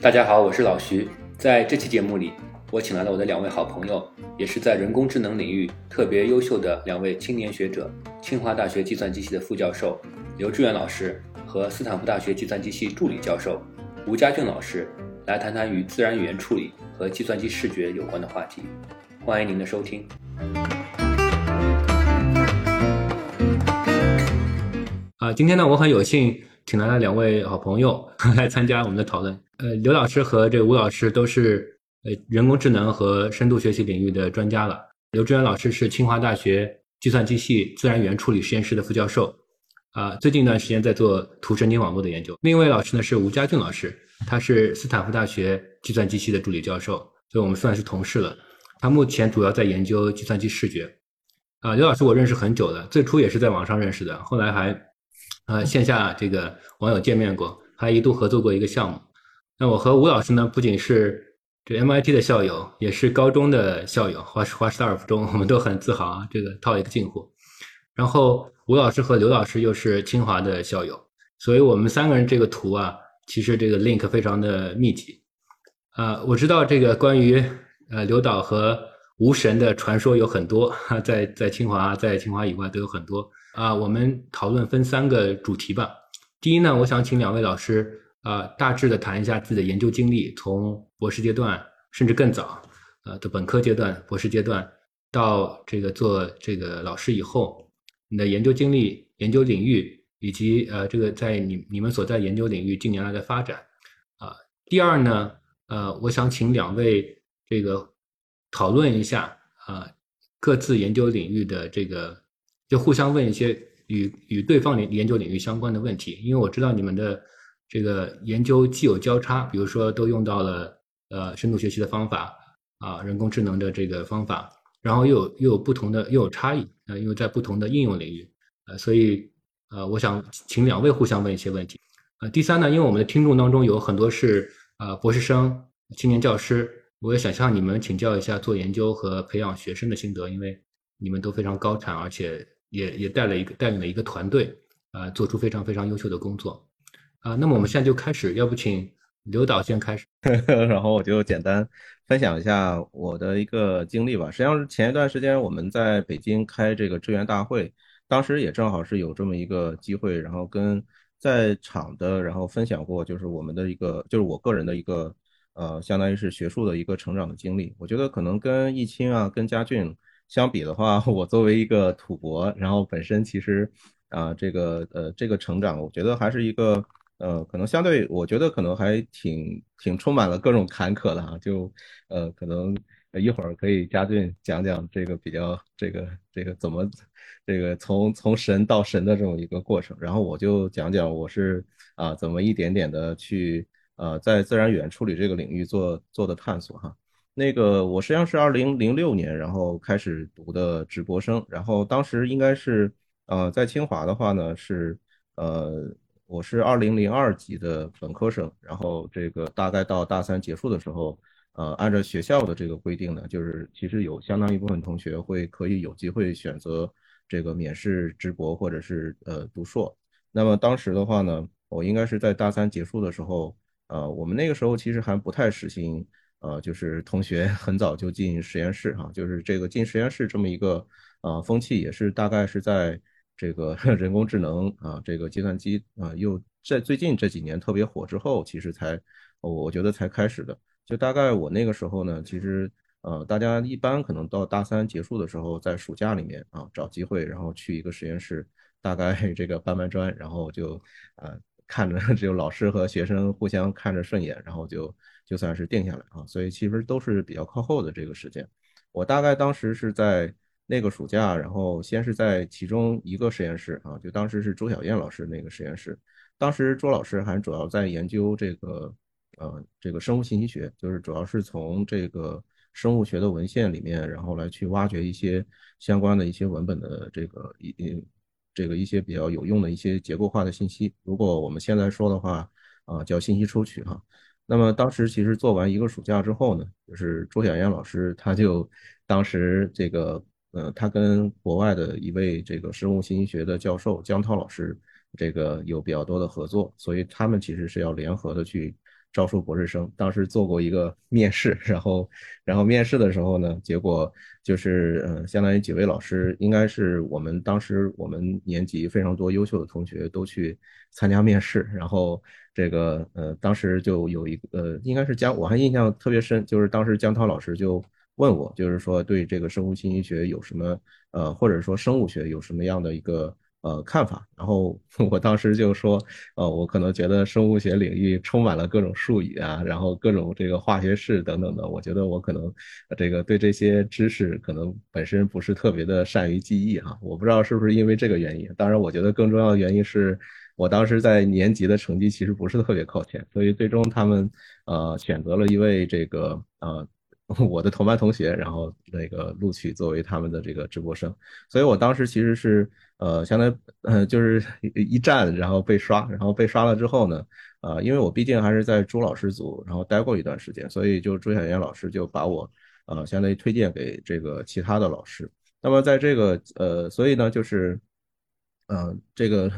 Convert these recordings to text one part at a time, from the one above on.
大家好，我是老徐。在这期节目里，我请来了我的两位好朋友，也是在人工智能领域特别优秀的两位青年学者——清华大学计算机系的副教授刘志远老师和斯坦福大学计算机系助理教授吴家俊老师，来谈谈与自然语言处理和计算机视觉有关的话题。欢迎您的收听。啊，今天呢，我很有幸请来了两位好朋友 来参加我们的讨论。呃，刘老师和这个吴老师都是呃人工智能和深度学习领域的专家了。刘志远老师是清华大学计算机系自然语言处理实验室的副教授，啊，最近一段时间在做图神经网络的研究。另一位老师呢是吴家俊老师，他是斯坦福大学计算机系的助理教授，所以我们算是同事了。他目前主要在研究计算机视觉。啊，刘老师我认识很久了，最初也是在网上认识的，后来还呃线下这个网友见面过，还一度合作过一个项目。那我和吴老师呢，不仅是这 MIT 的校友，也是高中的校友，华华师大尔附中，我们都很自豪啊，这个套一个近乎。然后吴老师和刘老师又是清华的校友，所以我们三个人这个图啊，其实这个 link 非常的密集。啊，我知道这个关于呃刘导和吴神的传说有很多，在在清华，在清华以外都有很多啊。我们讨论分三个主题吧。第一呢，我想请两位老师。啊，大致的谈一下自己的研究经历，从博士阶段甚至更早，呃的本科阶段、博士阶段，到这个做这个老师以后，你的研究经历、研究领域，以及呃这个在你你们所在研究领域近年来的发展。啊，第二呢，呃，我想请两位这个讨论一下啊，各自研究领域的这个，就互相问一些与与对方研研究领域相关的问题，因为我知道你们的。这个研究既有交叉，比如说都用到了呃深度学习的方法啊，人工智能的这个方法，然后又有又有不同的又有差异啊，因为在不同的应用领域呃，所以呃，我想请两位互相问一些问题。呃，第三呢，因为我们的听众当中有很多是呃博士生、青年教师，我也想向你们请教一下做研究和培养学生的心得，因为你们都非常高产，而且也也带了一个带领了一个团队，呃，做出非常非常优秀的工作。啊，那么我们现在就开始，要不请刘导先开始，然后我就简单分享一下我的一个经历吧。实际上是前一段时间我们在北京开这个支援大会，当时也正好是有这么一个机会，然后跟在场的然后分享过，就是我们的一个，就是我个人的一个，呃，相当于是学术的一个成长的经历。我觉得可能跟易清啊，跟嘉俊相比的话，我作为一个土博，然后本身其实啊，这个呃，这个成长，我觉得还是一个。呃，可能相对，我觉得可能还挺挺充满了各种坎坷的哈。就呃，可能一会儿可以嘉俊讲讲这个比较这个这个怎么这个从从神到神的这种一个过程，然后我就讲讲我是啊怎么一点点的去呃在自然语言处理这个领域做做的探索哈。那个我实际上是二零零六年然后开始读的直博生，然后当时应该是呃在清华的话呢是呃。我是二零零二级的本科生，然后这个大概到大三结束的时候，呃，按照学校的这个规定呢，就是其实有相当一部分同学会可以有机会选择这个免试直博或者是呃读硕。那么当时的话呢，我应该是在大三结束的时候，呃，我们那个时候其实还不太实行，呃，就是同学很早就进实验室哈，就是这个进实验室这么一个呃风气也是大概是在。这个 人工智能啊，这个计算机啊，又在最近这几年特别火之后，其实才我觉得才开始的。就大概我那个时候呢，其实呃，大家一般可能到大三结束的时候，在暑假里面啊，找机会，然后去一个实验室，大概 这个搬搬砖，然后就呃看着 只有老师和学生互相看着顺眼，然后就就算是定下来啊。所以其实都是比较靠后的这个时间。我大概当时是在。那个暑假，然后先是在其中一个实验室啊，就当时是周小燕老师那个实验室。当时周老师还主要在研究这个，呃，这个生物信息学，就是主要是从这个生物学的文献里面，然后来去挖掘一些相关的一些文本的这个一这个一些比较有用的一些结构化的信息。如果我们现在说的话，啊，叫信息抽取哈。那么当时其实做完一个暑假之后呢，就是周小燕老师他就当时这个。呃，他跟国外的一位这个生物信息学的教授江涛老师这个有比较多的合作，所以他们其实是要联合的去。招收博士生，当时做过一个面试，然后，然后面试的时候呢，结果就是，嗯，相当于几位老师，应该是我们当时我们年级非常多优秀的同学都去参加面试，然后这个，呃，当时就有一个，呃，应该是江，我还印象特别深，就是当时江涛老师就问我，就是说对这个生物信息学有什么，呃，或者说生物学有什么样的一个。呃，看法。然后 我当时就说，呃，我可能觉得生物学领域充满了各种术语啊，然后各种这个化学式等等的。我觉得我可能这个对这些知识可能本身不是特别的善于记忆哈。我不知道是不是因为这个原因。当然，我觉得更重要的原因是我当时在年级的成绩其实不是特别靠前，所以最终他们呃选择了一位这个呃。我的同班同学，然后那个录取作为他们的这个直播生，所以我当时其实是呃，相当于呃，就是一站，然后被刷，然后被刷了之后呢，呃，因为我毕竟还是在朱老师组，然后待过一段时间，所以就朱晓岩老师就把我呃，相当于推荐给这个其他的老师。那么在这个呃，所以呢，就是嗯，这个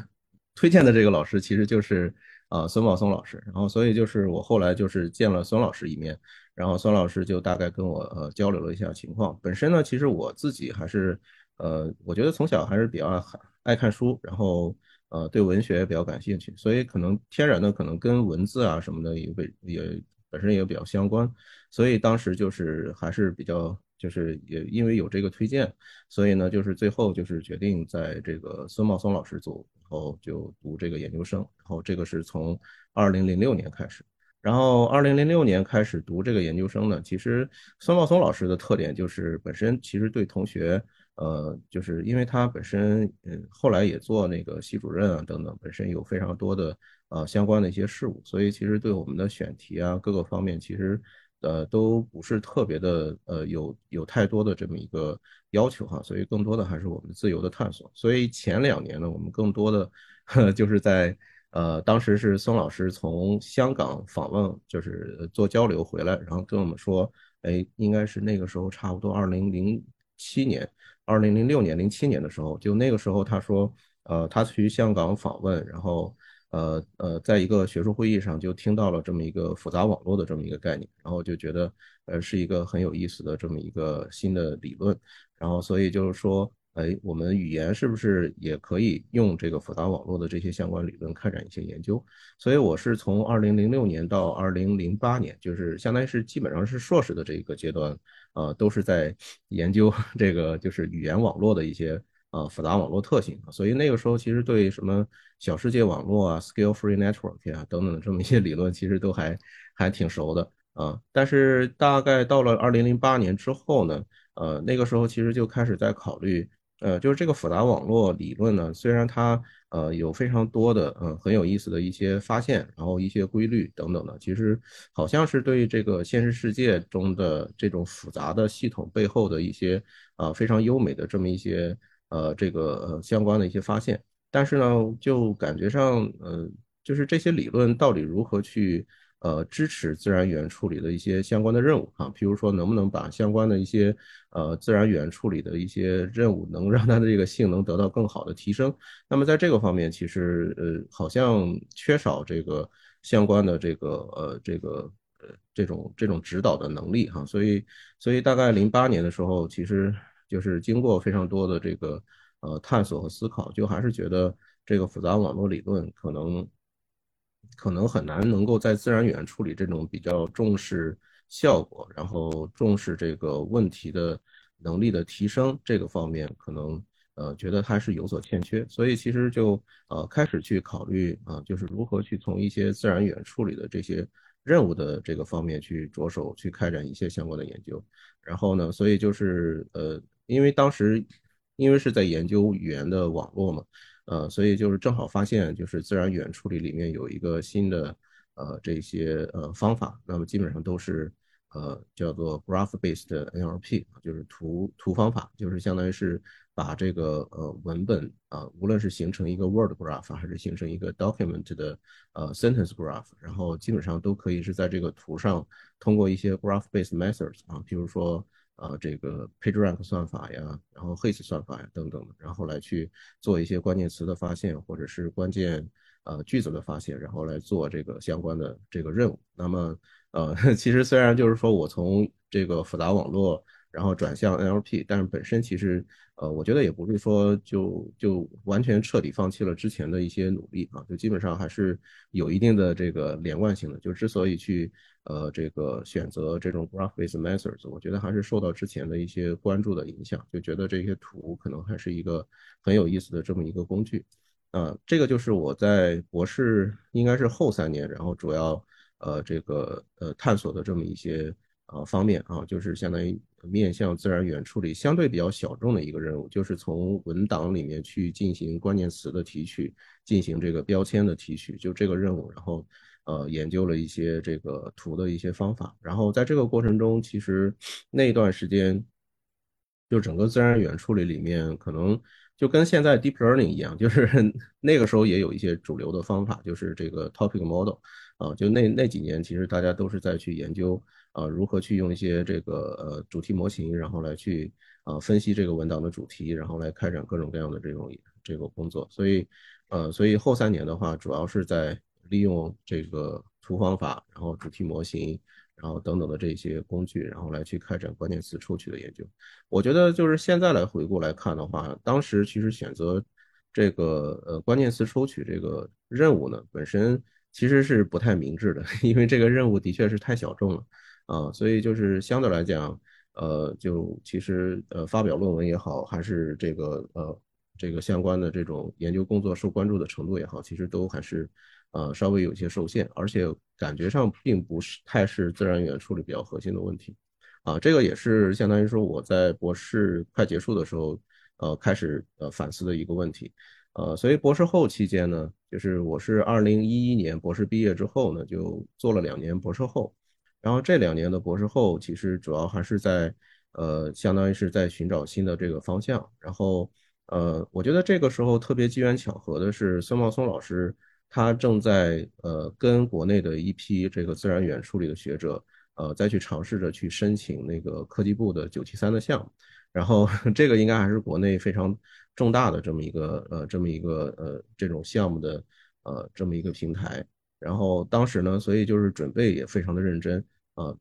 推荐的这个老师其实就是啊孙宝松老师，然后所以就是我后来就是见了孙老师一面。然后孙老师就大概跟我呃交流了一下情况。本身呢，其实我自己还是呃，我觉得从小还是比较爱看书，然后呃对文学也比较感兴趣，所以可能天然的可能跟文字啊什么的也被也本身也比较相关。所以当时就是还是比较就是也因为有这个推荐，所以呢就是最后就是决定在这个孙茂松老师组，然后就读这个研究生。然后这个是从二零零六年开始。然后，二零零六年开始读这个研究生呢。其实，孙茂松老师的特点就是本身其实对同学，呃，就是因为他本身，嗯，后来也做那个系主任啊等等，本身有非常多的呃相关的一些事务，所以其实对我们的选题啊各个方面，其实呃都不是特别的呃有有太多的这么一个要求哈。所以更多的还是我们自由的探索。所以前两年呢，我们更多的呵 就是在。呃，当时是孙老师从香港访问，就是做交流回来，然后跟我们说，哎，应该是那个时候差不多二零零七年、二零零六年、零七年的时候，就那个时候他说，呃，他去香港访问，然后，呃呃，在一个学术会议上就听到了这么一个复杂网络的这么一个概念，然后就觉得，呃，是一个很有意思的这么一个新的理论，然后所以就是说。哎，我们语言是不是也可以用这个复杂网络的这些相关理论开展一些研究？所以我是从二零零六年到二零零八年，就是相当于是基本上是硕士的这个阶段，呃，都是在研究这个就是语言网络的一些呃复杂网络特性。所以那个时候其实对什么小世界网络啊、scale free network 啊等等的这么一些理论，其实都还还挺熟的啊。但是大概到了二零零八年之后呢，呃，那个时候其实就开始在考虑。呃，就是这个复杂网络理论呢，虽然它呃有非常多的嗯很有意思的一些发现，然后一些规律等等的，其实好像是对这个现实世界中的这种复杂的系统背后的一些啊非常优美的这么一些呃这个呃相关的一些发现，但是呢，就感觉上呃就是这些理论到底如何去。呃，支持自然语言处理的一些相关的任务啊，譬如说能不能把相关的一些呃自然语言处理的一些任务，能让它的这个性能得到更好的提升。那么在这个方面，其实呃好像缺少这个相关的这个呃这个呃这种这种指导的能力哈。所以所以大概零八年的时候，其实就是经过非常多的这个呃探索和思考，就还是觉得这个复杂网络理论可能。可能很难能够在自然语言处理这种比较重视效果，然后重视这个问题的能力的提升这个方面，可能呃觉得它是有所欠缺，所以其实就呃开始去考虑啊，就是如何去从一些自然语言处理的这些任务的这个方面去着手去开展一些相关的研究。然后呢，所以就是呃，因为当时因为是在研究语言的网络嘛。呃，所以就是正好发现，就是自然语言处理里面有一个新的呃这些呃方法，那么基本上都是呃叫做 graph-based NLP，就是图图方法，就是相当于是把这个呃文本啊，无论是形成一个 word graph 还是形成一个 document 的呃 sentence graph，然后基本上都可以是在这个图上通过一些 graph-based methods 啊，比如说啊这个 PageRank 算法呀，然后 Heat 算法呀等等的，然后来去做一些关键词的发现或者是关键呃句子的发现，然后来做这个相关的这个任务。那么呃，其实虽然就是说我从这个复杂网络。然后转向 NLP，但是本身其实，呃，我觉得也不是说就就完全彻底放弃了之前的一些努力啊，就基本上还是有一定的这个连贯性的。就之所以去呃这个选择这种 graph-based methods，我觉得还是受到之前的一些关注的影响，就觉得这些图可能还是一个很有意思的这么一个工具。啊，这个就是我在博士应该是后三年，然后主要呃这个呃探索的这么一些。啊，方面啊，就是相当于面向自然语言处理相对比较小众的一个任务，就是从文档里面去进行关键词的提取，进行这个标签的提取，就这个任务。然后，呃，研究了一些这个图的一些方法。然后在这个过程中，其实 那段时间，就整个自然语言处理里面，可能就跟现在 deep learning 一样，就是 那个时候也有一些主流的方法，就是这个 topic model。啊，就那那几年，其实大家都是在去研究。啊，如何去用一些这个呃主题模型，然后来去啊分析这个文档的主题，然后来开展各种各样的这种这个工作。所以，呃，所以后三年的话，主要是在利用这个图方法，然后主题模型，然后等等的这些工具，然后来去开展关键词抽取的研究。我觉得就是现在来回顾来看的话，当时其实选择这个呃关键词抽取这个任务呢，本身其实是不太明智的，因为这个任务的确是太小众了。啊，所以就是相对来讲，呃，就其实呃发表论文也好，还是这个呃这个相关的这种研究工作受关注的程度也好，其实都还是呃稍微有些受限，而且感觉上并不是太是自然语言处理比较核心的问题。啊，这个也是相当于说我在博士快结束的时候，呃开始呃反思的一个问题。呃，所以博士后期间呢，就是我是二零一一年博士毕业之后呢，就做了两年博士后。然后这两年的博士后，其实主要还是在，呃，相当于是在寻找新的这个方向。然后，呃，我觉得这个时候特别机缘巧合的是，孙茂松老师他正在呃跟国内的一批这个自然语言处理的学者，呃，再去尝试着去申请那个科技部的九七三的项目。然后 这个应该还是国内非常重大的这么一个呃这么一个呃这种项目的呃这么一个平台。然后当时呢，所以就是准备也非常的认真。呃，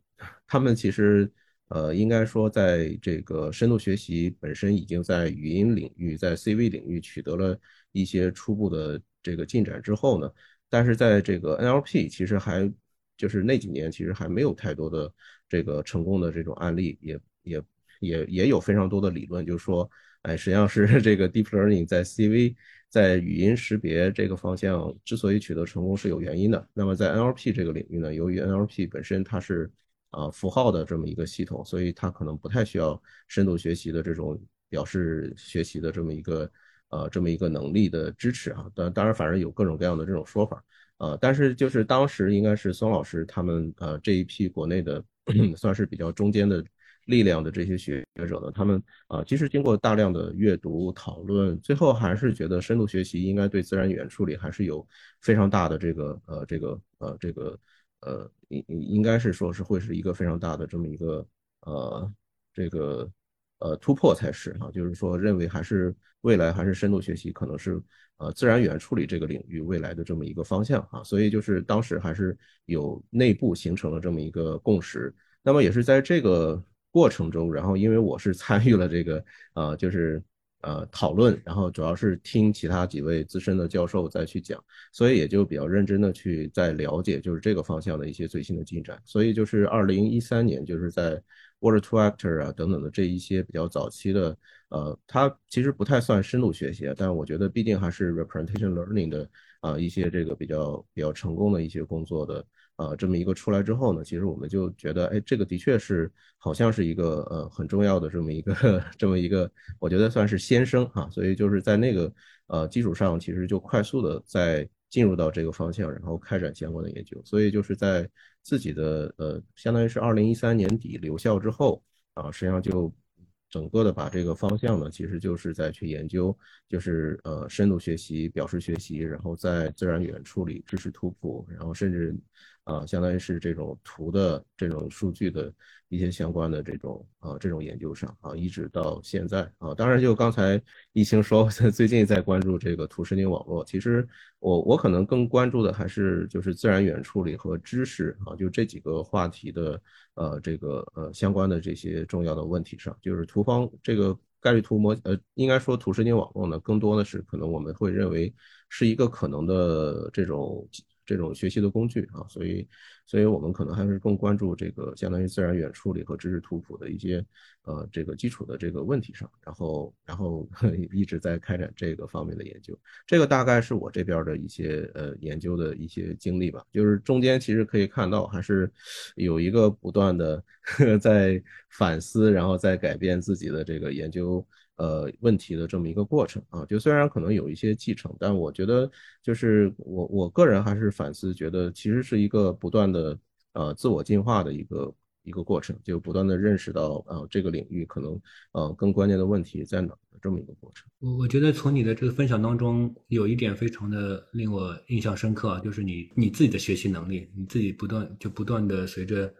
他们其实呃，应该说在这个深度学习本身已经在语音领域，在 CV 领域取得了一些初步的这个进展之后呢，但是在这个 NLP 其实还就是那几年其实还没有太多的这个成功的这种案例，也也也也有非常多的理论，就是说，哎，实际上是 这个 Deep Learning 在 CV。在语音识别这个方向之所以取得成功是有原因的。那么在 NLP 这个领域呢，由于 NLP 本身它是啊符号的这么一个系统，所以它可能不太需要深度学习的这种表示学习的这么一个呃这么一个能力的支持啊。当当然，反正有各种各样的这种说法啊。但是就是当时应该是孙老师他们呃这一批国内的 算是比较中间的。力量的这些学者呢，他们啊，其实经过大量的阅读讨论，最后还是觉得深度学习应该对自然语言处理还是有非常大的这个呃这个呃这个呃应应该是说是会是一个非常大的这么一个呃这个呃突破才是啊，就是说认为还是未来还是深度学习可能是呃自然语言处理这个领域未来的这么一个方向啊，所以就是当时还是有内部形成了这么一个共识，那么也是在这个。过程中，然后因为我是参与了这个，呃，就是呃讨论，然后主要是听其他几位资深的教授再去讲，所以也就比较认真的去在了解就是这个方向的一些最新的进展。所以就是二零一三年，就是在 Word to Actor 啊等等的这一些比较早期的，呃，它其实不太算深度学习，但我觉得毕竟还是 Representation Learning 的啊一些这个比较比较成功的一些工作的。呃，这么一个出来之后呢，其实我们就觉得，哎，这个的确是好像是一个呃很重要的这么一个 这么一个，我觉得算是先声哈。所以就是在那个呃基础上，其实就快速的在进入到这个方向，然后开展相关的研究。所以就是在自己的呃，相当于是二零一三年底留校之后啊，实际上就整个的把这个方向呢，其实就是在去研究，就是呃深度学习、表示学习，然后在自然语言处理、知识图谱，然后甚至。啊，相当于是这种图的这种数据的一些相关的这种啊这种研究上啊，一直到现在啊，当然就刚才易清说 最近在关注这个图神经网络，其实我我可能更关注的还是就是自然语言处理和知识啊，就这几个话题的呃这个呃相关的这些重要的问题上，就是图方这个概率图模呃应该说图神经网络呢，更多的是可能我们会认为是一个可能的这种。这种学习的工具啊，所以，所以我们可能还是更关注这个相当于自然语言处理和知识图谱的一些呃这个基础的这个问题上，然后，然后 一直在开展这个方面的研究。这个大概是我这边的一些呃研究的一些经历吧。就是中间其实可以看到，还是有一个不断的 在反思，然后在改变自己的这个研究。呃，问题的这么一个过程啊，就虽然可能有一些继承，但我觉得就是我我个人还是反思，觉得其实是一个不断的呃自我进化的一个一个过程，就不断的认识到呃这个领域可能呃更关键的问题在哪的这么一个过程。我我觉得从你的这个分享当中，有一点非常的令我印象深刻，啊就是你你自己的学习能力，你自己不断就不断的随着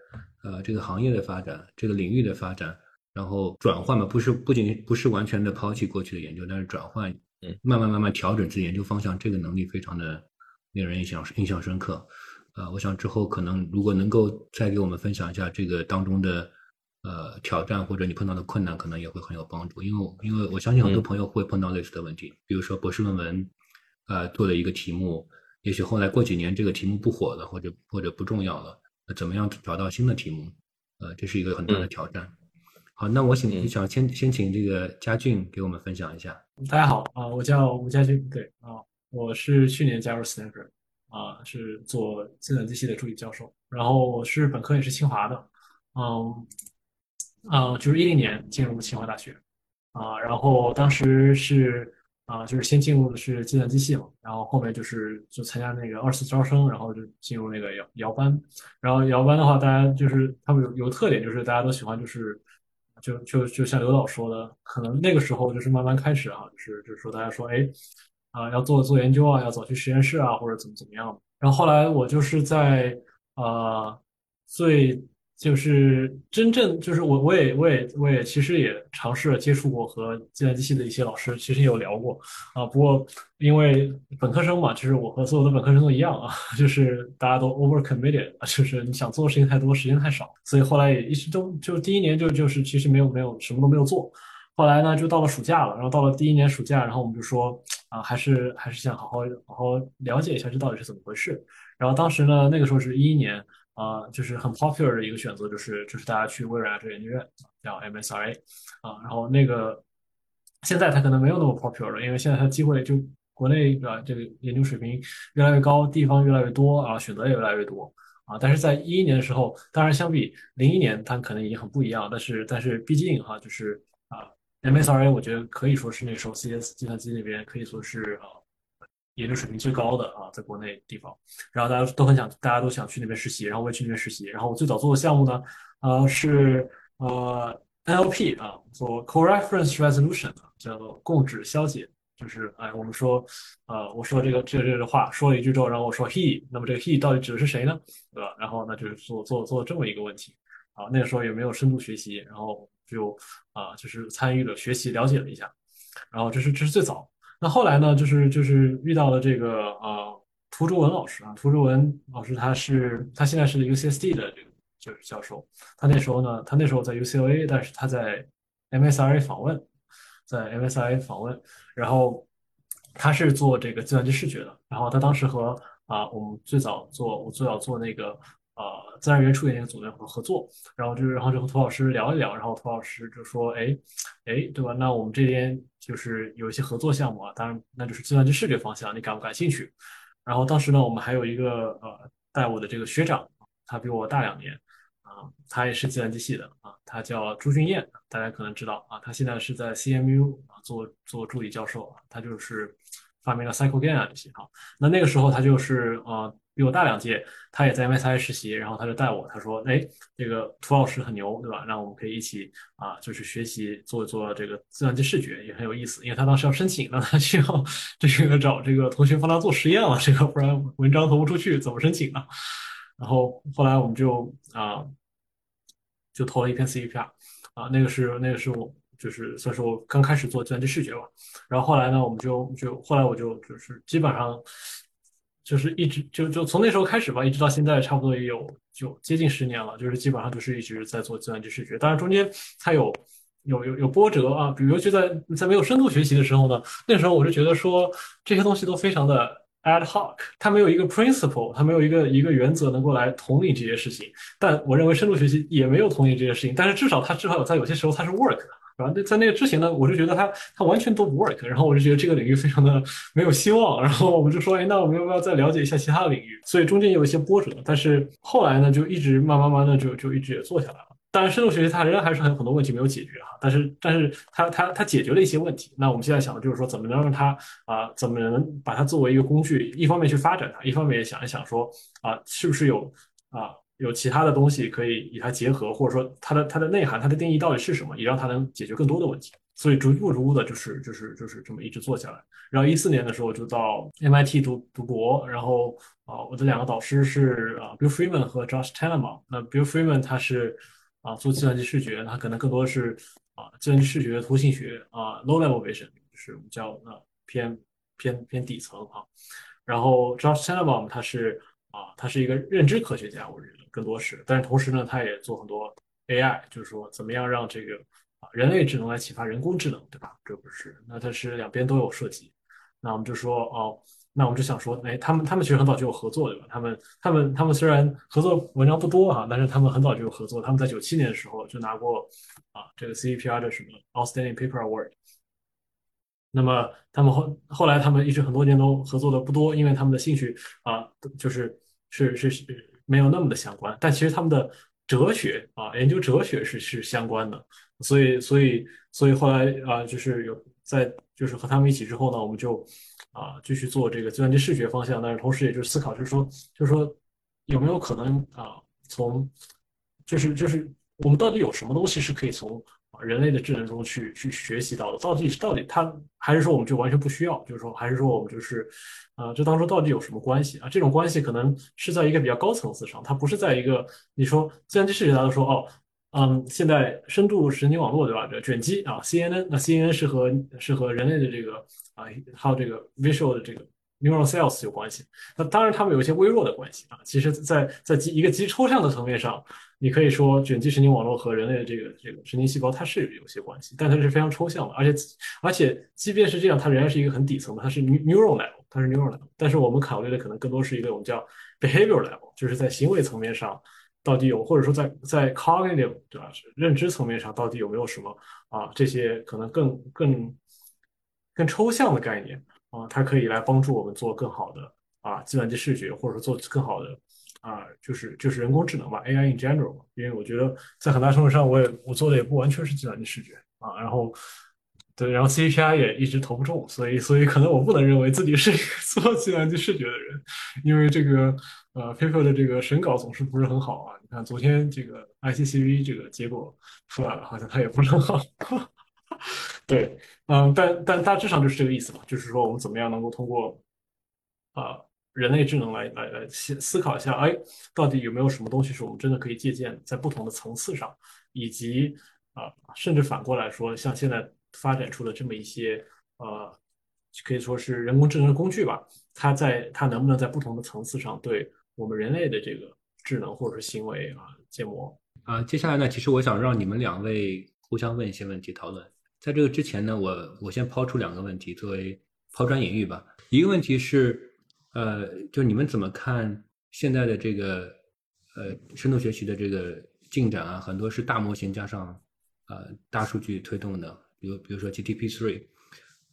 呃这个行业的发展，这个领域的发展。然后转换嘛，不是不仅不是完全的抛弃过去的研究，但是转换，嗯，慢慢慢慢调整自己研究方向，这个能力非常的令人印象印象深刻。呃，我想之后可能如果能够再给我们分享一下这个当中的呃挑战或者你碰到的困难，可能也会很有帮助。因为因为我相信很多朋友会碰到类似的问题，比如说博士论文，呃，做了一个题目，也许后来过几年这个题目不火了，或者或者不重要了，那怎么样找到新的题目？呃，这是一个很大的挑战。好，那我请想先先请这个佳俊给我们分享一下。大家好啊，我叫吴佳俊，对啊，我是去年加入 Stanford 啊，是做计算机系的助理教授。然后我是本科也是清华的，嗯啊，就是一零年进入清华大学啊，然后当时是啊，就是先进入的是计算机系嘛，然后后面就是就参加那个二次招生，然后就进入那个摇摇班。然后摇班的话，大家就是他们有有特点，就是大家都喜欢就是。就就就像刘导说的，可能那个时候就是慢慢开始啊，就是就是说大家说，哎，啊要做做研究啊，要早去实验室啊，或者怎么怎么样。然后后来我就是在啊最。就是真正就是我我也我也我也其实也尝试了接触过和计算机系的一些老师，其实也有聊过啊。不过因为本科生嘛，其实我和所有的本科生都一样啊，就是大家都 over committed，就是你想做的事情太多，时间太少，所以后来也一直都就第一年就就是其实没有没有什么都没有做。后来呢，就到了暑假了，然后到了第一年暑假，然后我们就说啊，还是还是想好好好好了解一下这到底是怎么回事。然后当时呢，那个时候是一一年。啊，就是很 popular 的一个选择，就是就是大家去微软这个研究院，叫 MSRA，啊，然后那个现在它可能没有那么 popular 了，因为现在它机会就国内的这个研究水平越来越高，地方越来越多啊，选择也越来越多啊。但是在一一年的时候，当然相比零一年，它可能已经很不一样，但是但是毕竟哈，就是啊，MSRA 我觉得可以说是那时候 CS 计算机那边可以说是啊。研究水平最高的啊，在国内地方，然后大家都很想，大家都想去那边实习，然后我也去那边实习。然后我最早做的项目呢，呃，是呃 NLP 啊，做 co-reference resolution 叫做共指消解，就是哎，我们说，呃，我说这个这个这个话说了一句之后，然后我说 he，那么这个 he 到底指的是谁呢？对吧？然后那就是做做做这么一个问题啊。那个时候也没有深度学习，然后就啊，就是参与了学习，了解了一下，然后这是这是最早。那后来呢，就是就是遇到了这个呃涂卓文老师啊，涂卓文老师他是他现在是 UCSD 的这个就是教授，他那时候呢，他那时候在 UCLA，但是他在 MSRA 访问，在 MSRA 访问，然后他是做这个计算机视觉的，然后他当时和啊我们最早做我最早做那个。呃，自然语言处理那个组员和合作，然后就是，然后就和涂老师聊一聊，然后涂老师就说，哎，哎，对吧？那我们这边就是有一些合作项目啊，当然那就是计算机视觉方向，你感不感兴趣？然后当时呢，我们还有一个呃带我的这个学长，他比我大两年，啊，他也是计算机系的啊，他叫朱俊彦，大家可能知道啊，他现在是在 CMU 啊做做助理教授啊，他就是发明了 CycleGAN 啊这些哈。那那个时候他就是呃。比我大两届，他也在 MSI 实习，然后他就带我，他说：“哎，这个涂老师很牛，对吧？那我们可以一起啊，就是学习做一做这个计算机视觉，也很有意思。因为他当时要申请，那他需要这个找这个同学帮他做实验了，这个不然文章投不出去，怎么申请呢？然后后来我们就啊，就投了一篇 CPR，啊，那个是那个是我。”就是算是我刚开始做计算机视觉吧，然后后来呢，我们就就后来我就就是基本上就是一直就就从那时候开始吧，一直到现在差不多也有就接近十年了，就是基本上就是一直在做计算机视觉。当然中间它有有有有波折啊，比如就在在没有深度学习的时候呢，那时候我就觉得说这些东西都非常的 ad hoc，它没有一个 principle，它没有一个一个原则能够来统领这些事情。但我认为深度学习也没有统领这些事情，但是至少它至少有在有些时候它是 work 的。然后在那个之前呢，我就觉得它它完全都不 work，然后我就觉得这个领域非常的没有希望，然后我们就说，哎，那我们要不要再了解一下其他的领域？所以中间有一些波折，但是后来呢，就一直慢慢慢的就就一直也做下来了。当然，深度学习它仍然还是还有很多问题没有解决哈，但是但是它它它解决了一些问题。那我们现在想的就是说，怎么能让它啊，怎么能把它作为一个工具，一方面去发展它，一方面也想一想说啊，是不是有啊。有其他的东西可以与它结合，或者说它的它的内涵、它的定义到底是什么，也让它能解决更多的问题。所以逐步逐步的，就是就是就是这么一直做下来。然后一四年的时候就到 MIT 读读博，然后啊，我的两个导师是啊 Bill Freeman 和 Josh t e n e m a n 那 Bill Freeman 他是啊做计算机视觉，他可能更多的是啊计算机视觉、图形学啊 Low Level Vision，就是我们叫啊偏偏偏底层啊。然后 Josh t e n e m a n 他是啊他是一个认知科学家，我觉得。更多是，但是同时呢，他也做很多 AI，就是说怎么样让这个啊人类智能来启发人工智能，对吧？这不是，那它是两边都有涉及。那我们就说哦，那我们就想说，哎，他们他们其实很早就有合作，对吧？他们他们他们虽然合作文章不多哈，但是他们很早就有合作。他们在九七年的时候就拿过啊这个 CEPR 的什么 Outstanding Paper Award。那么他们后后来他们一直很多年都合作的不多，因为他们的兴趣啊就是是是是。没有那么的相关，但其实他们的哲学啊，研究哲学是是相关的，所以所以所以后来啊，就是有在就是和他们一起之后呢，我们就啊继续做这个计算机视觉方向，但是同时也就是思考，就是说就是说有没有可能啊，从就是就是我们到底有什么东西是可以从。人类的智能中去去学习到的，到底是到底它还是说我们就完全不需要？就是说还是说我们就是，呃，这当中到底有什么关系啊？这种关系可能是在一个比较高层次上，它不是在一个你说计算机视觉，大家都说哦，嗯，现在深度神经网络对吧？这卷积啊，CNN，那 CNN 是和是和人类的这个啊，还有这个 visual 的这个。Neural cells 有关系，那当然它们有一些微弱的关系啊。其实，在在极一个极抽象的层面上，你可以说卷积神经网络和人类的这个这个神经细胞它是有些关系，但它是非常抽象的。而且而且，即便是这样，它仍然是一个很底层的，它是 neural level，它是 neural level。但是我们考虑的可能更多是一个我们叫 behavior level，就是在行为层面上到底有，或者说在在 cognitive 对吧？认知层面上到底有没有什么啊？这些可能更更更抽象的概念。啊，它可以来帮助我们做更好的啊计算机视觉，或者说做更好的啊，就是就是人工智能吧，AI in general。因为我觉得在很大程度上，我也我做的也不完全是计算机视觉啊。然后对，然后 CPI 也一直投不中，所以所以可能我不能认为自己是一个做计算机视觉的人，因为这个呃 paper 的这个审稿总是不是很好啊。你看昨天这个 ICCV 这个结果出来了，好像它也不是很好。对，嗯，但但大致上就是这个意思嘛，就是说我们怎么样能够通过啊人类智能来来来思思考一下，哎，到底有没有什么东西是我们真的可以借鉴，在不同的层次上，以及啊，甚至反过来说，像现在发展出的这么一些呃，可以说是人工智能的工具吧，它在它能不能在不同的层次上对我们人类的这个智能或者是行为啊建模啊？接下来呢，其实我想让你们两位互相问一些问题讨论。在这个之前呢，我我先抛出两个问题作为抛砖引玉吧。一个问题是，呃，就你们怎么看现在的这个呃深度学习的这个进展啊？很多是大模型加上呃大数据推动的，比如比如说 GTP three，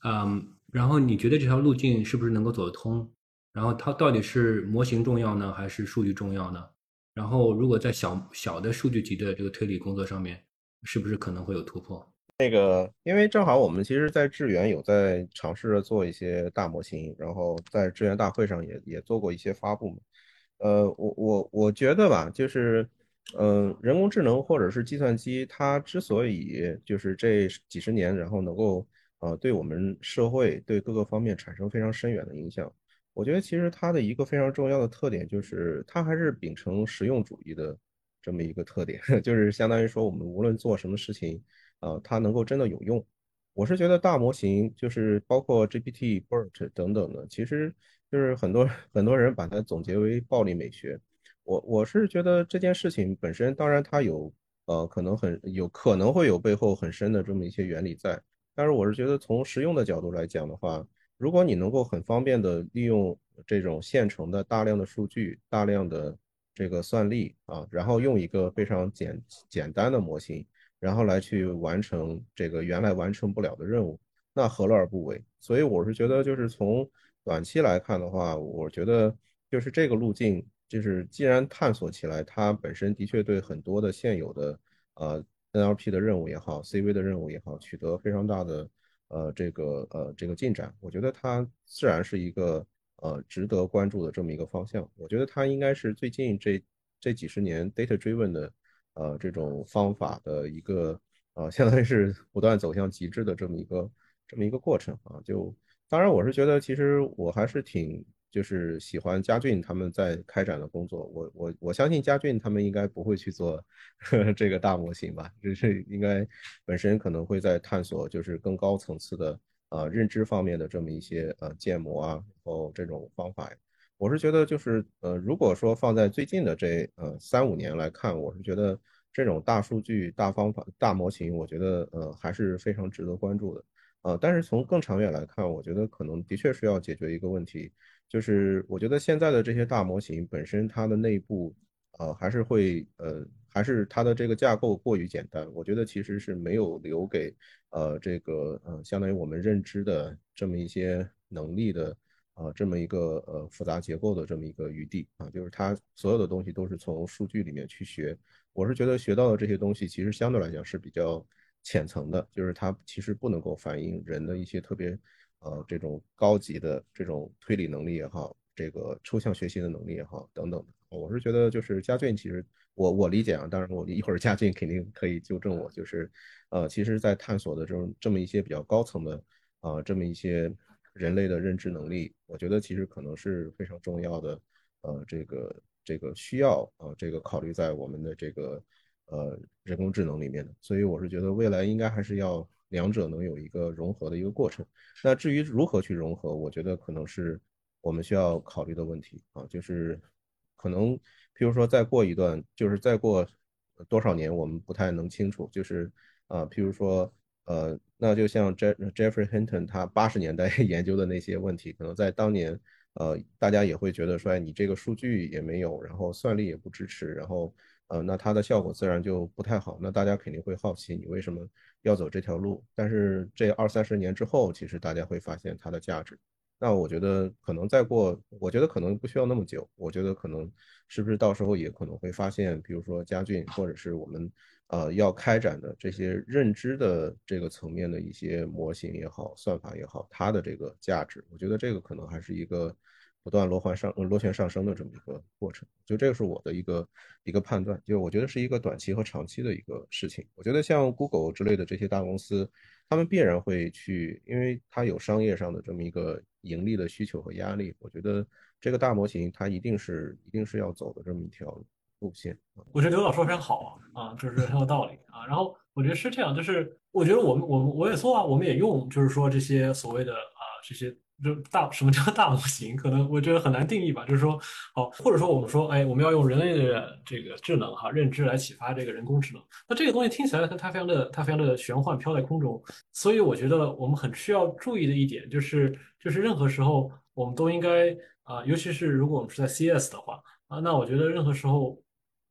嗯，然后你觉得这条路径是不是能够走得通？然后它到底是模型重要呢，还是数据重要呢？然后如果在小小的数据集的这个推理工作上面，是不是可能会有突破？那个，因为正好我们其实，在智源有在尝试着做一些大模型，然后在智源大会上也也做过一些发布嘛。呃，我我我觉得吧，就是，嗯，人工智能或者是计算机，它之所以就是这几十年，然后能够呃对我们社会对各个方面产生非常深远的影响，我觉得其实它的一个非常重要的特点就是它还是秉承实用主义的这么一个特点，就是相当于说我们无论做什么事情，啊，它能够真的有用。我是觉得大模型就是包括 GPT、BERT 等等的，其实。就是很多很多人把它总结为暴力美学，我我是觉得这件事情本身，当然它有呃可能很有可能会有背后很深的这么一些原理在，但是我是觉得从实用的角度来讲的话，如果你能够很方便的利用这种现成的大量的数据、大量的这个算力啊，然后用一个非常简简单的模型，然后来去完成这个原来完成不了的任务，那何乐而不为？所以我是觉得就是从。短期来看的话，我觉得就是这个路径，就是既然探索起来，它本身的确对很多的现有的呃 NLP 的任务也好，CV 的任务也好，取得非常大的呃这个呃这个进展。我觉得它自然是一个呃值得关注的这么一个方向。我觉得它应该是最近这这几十年 data driven 的呃这种方法的一个呃相当于是不断走向极致的这么一个这么一个过程啊，就。当然，我是觉得，其实我还是挺就是喜欢嘉俊他们在开展的工作。我我我相信嘉俊他们应该不会去做 这个大模型吧，就是应该本身可能会在探索就是更高层次的呃认知方面的这么一些呃建模啊，然后这种方法。我是觉得就是呃如果说放在最近的这呃三五年来看，我是觉得这种大数据、大方法、大模型，我觉得呃还是非常值得关注的。呃，但是从更长远来看，我觉得可能的确是要解决一个问题，就是我觉得现在的这些大模型本身它的内部，呃，还是会呃，还是它的这个架构过于简单，我觉得其实是没有留给呃这个呃相当于我们认知的这么一些能力的啊这么一个呃复杂结构的这么一个余地啊，就是它所有的东西都是从数据里面去学，我是觉得学到的这些东西其实相对来讲是比较。浅层的，就是它其实不能够反映人的一些特别，呃，这种高级的这种推理能力也好，这个抽象学习的能力也好，等等的。我是觉得，就是家俊，其实我我理解啊，当然我一会儿嘉俊肯定可以纠正我，就是，呃，其实在探索的这种这么一些比较高层的啊，这么一些人类的认知能力，我觉得其实可能是非常重要的，呃，这个这个需要啊，这个考虑在我们的这个。呃，人工智能里面的，所以我是觉得未来应该还是要两者能有一个融合的一个过程。那至于如何去融合，我觉得可能是我们需要考虑的问题啊，就是可能，譬如说再过一段，就是再过多少年，我们不太能清楚。就是啊，譬如说，呃，那就像 Jeff Jeffrey Hinton 他八十年代 研究的那些问题，可能在当年，呃，大家也会觉得说，你这个数据也没有，然后算力也不支持，然后。呃，那它的效果自然就不太好。那大家肯定会好奇，你为什么要走这条路？但是这二三十年之后，其实大家会发现它的价值。那我觉得可能再过，我觉得可能不需要那么久。我觉得可能是不是到时候也可能会发现，比如说家俊，或者是我们呃要开展的这些认知的这个层面的一些模型也好，算法也好，它的这个价值，我觉得这个可能还是一个。不断螺环上螺旋上升的这么一个过程，就这个是我的一个一个判断，就我觉得是一个短期和长期的一个事情。我觉得像 Google 之类的这些大公司，他们必然会去，因为它有商业上的这么一个盈利的需求和压力。我觉得这个大模型它一定是一定是要走的这么一条路线。我觉得刘导说非常好啊，啊，就是很有道理啊。然后我觉得是这样，就是我觉得我们我们我也做啊，我们也用，就是说这些所谓的啊这些。就大什么叫大模型？可能我觉得很难定义吧。就是说，好，或者说我们说，哎，我们要用人类的这个智能哈认知来启发这个人工智能。那这个东西听起来它它非常的它非常的玄幻，飘在空中。所以我觉得我们很需要注意的一点就是，就是任何时候我们都应该啊，尤其是如果我们是在 CS 的话啊，那我觉得任何时候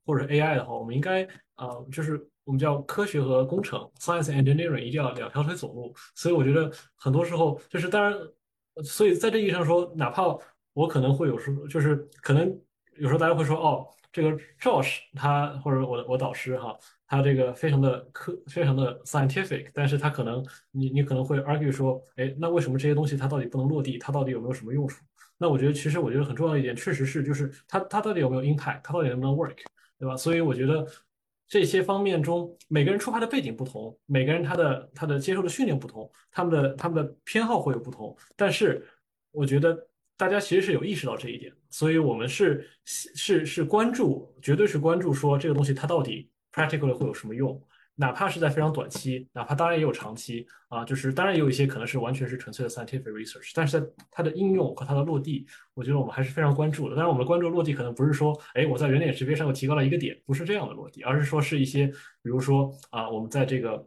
或者 AI 的话，我们应该啊，就是我们叫科学和工程 （Science Engineering） 一定要两条腿走路。所以我觉得很多时候就是当然。所以在这意义上说，哪怕我可能会有时候，就是可能有时候大家会说，哦，这个 Josh 他或者我我导师哈，他这个非常的科，非常的 scientific，但是他可能你你可能会 argue 说，哎，那为什么这些东西它到底不能落地？它到底有没有什么用处？那我觉得其实我觉得很重要一点，确实是就是它它到底有没有 impact，它到底能不能 work，对吧？所以我觉得这些方面中，每个人出发的背景不同，每个人他的他的接受的训练不同，他们的他们的偏好会有不同，但是我觉得大家其实是有意识到这一点，所以我们是是是关注，绝对是关注说这个东西它到底 practically 会有什么用。哪怕是在非常短期，哪怕当然也有长期啊，就是当然也有一些可能是完全是纯粹的 scientific research，但是在它的应用和它的落地，我觉得我们还是非常关注的。当然，我们的关注落地可能不是说，哎，我在人脸识别上又提高了一个点，不是这样的落地，而是说是一些，比如说啊，我们在这个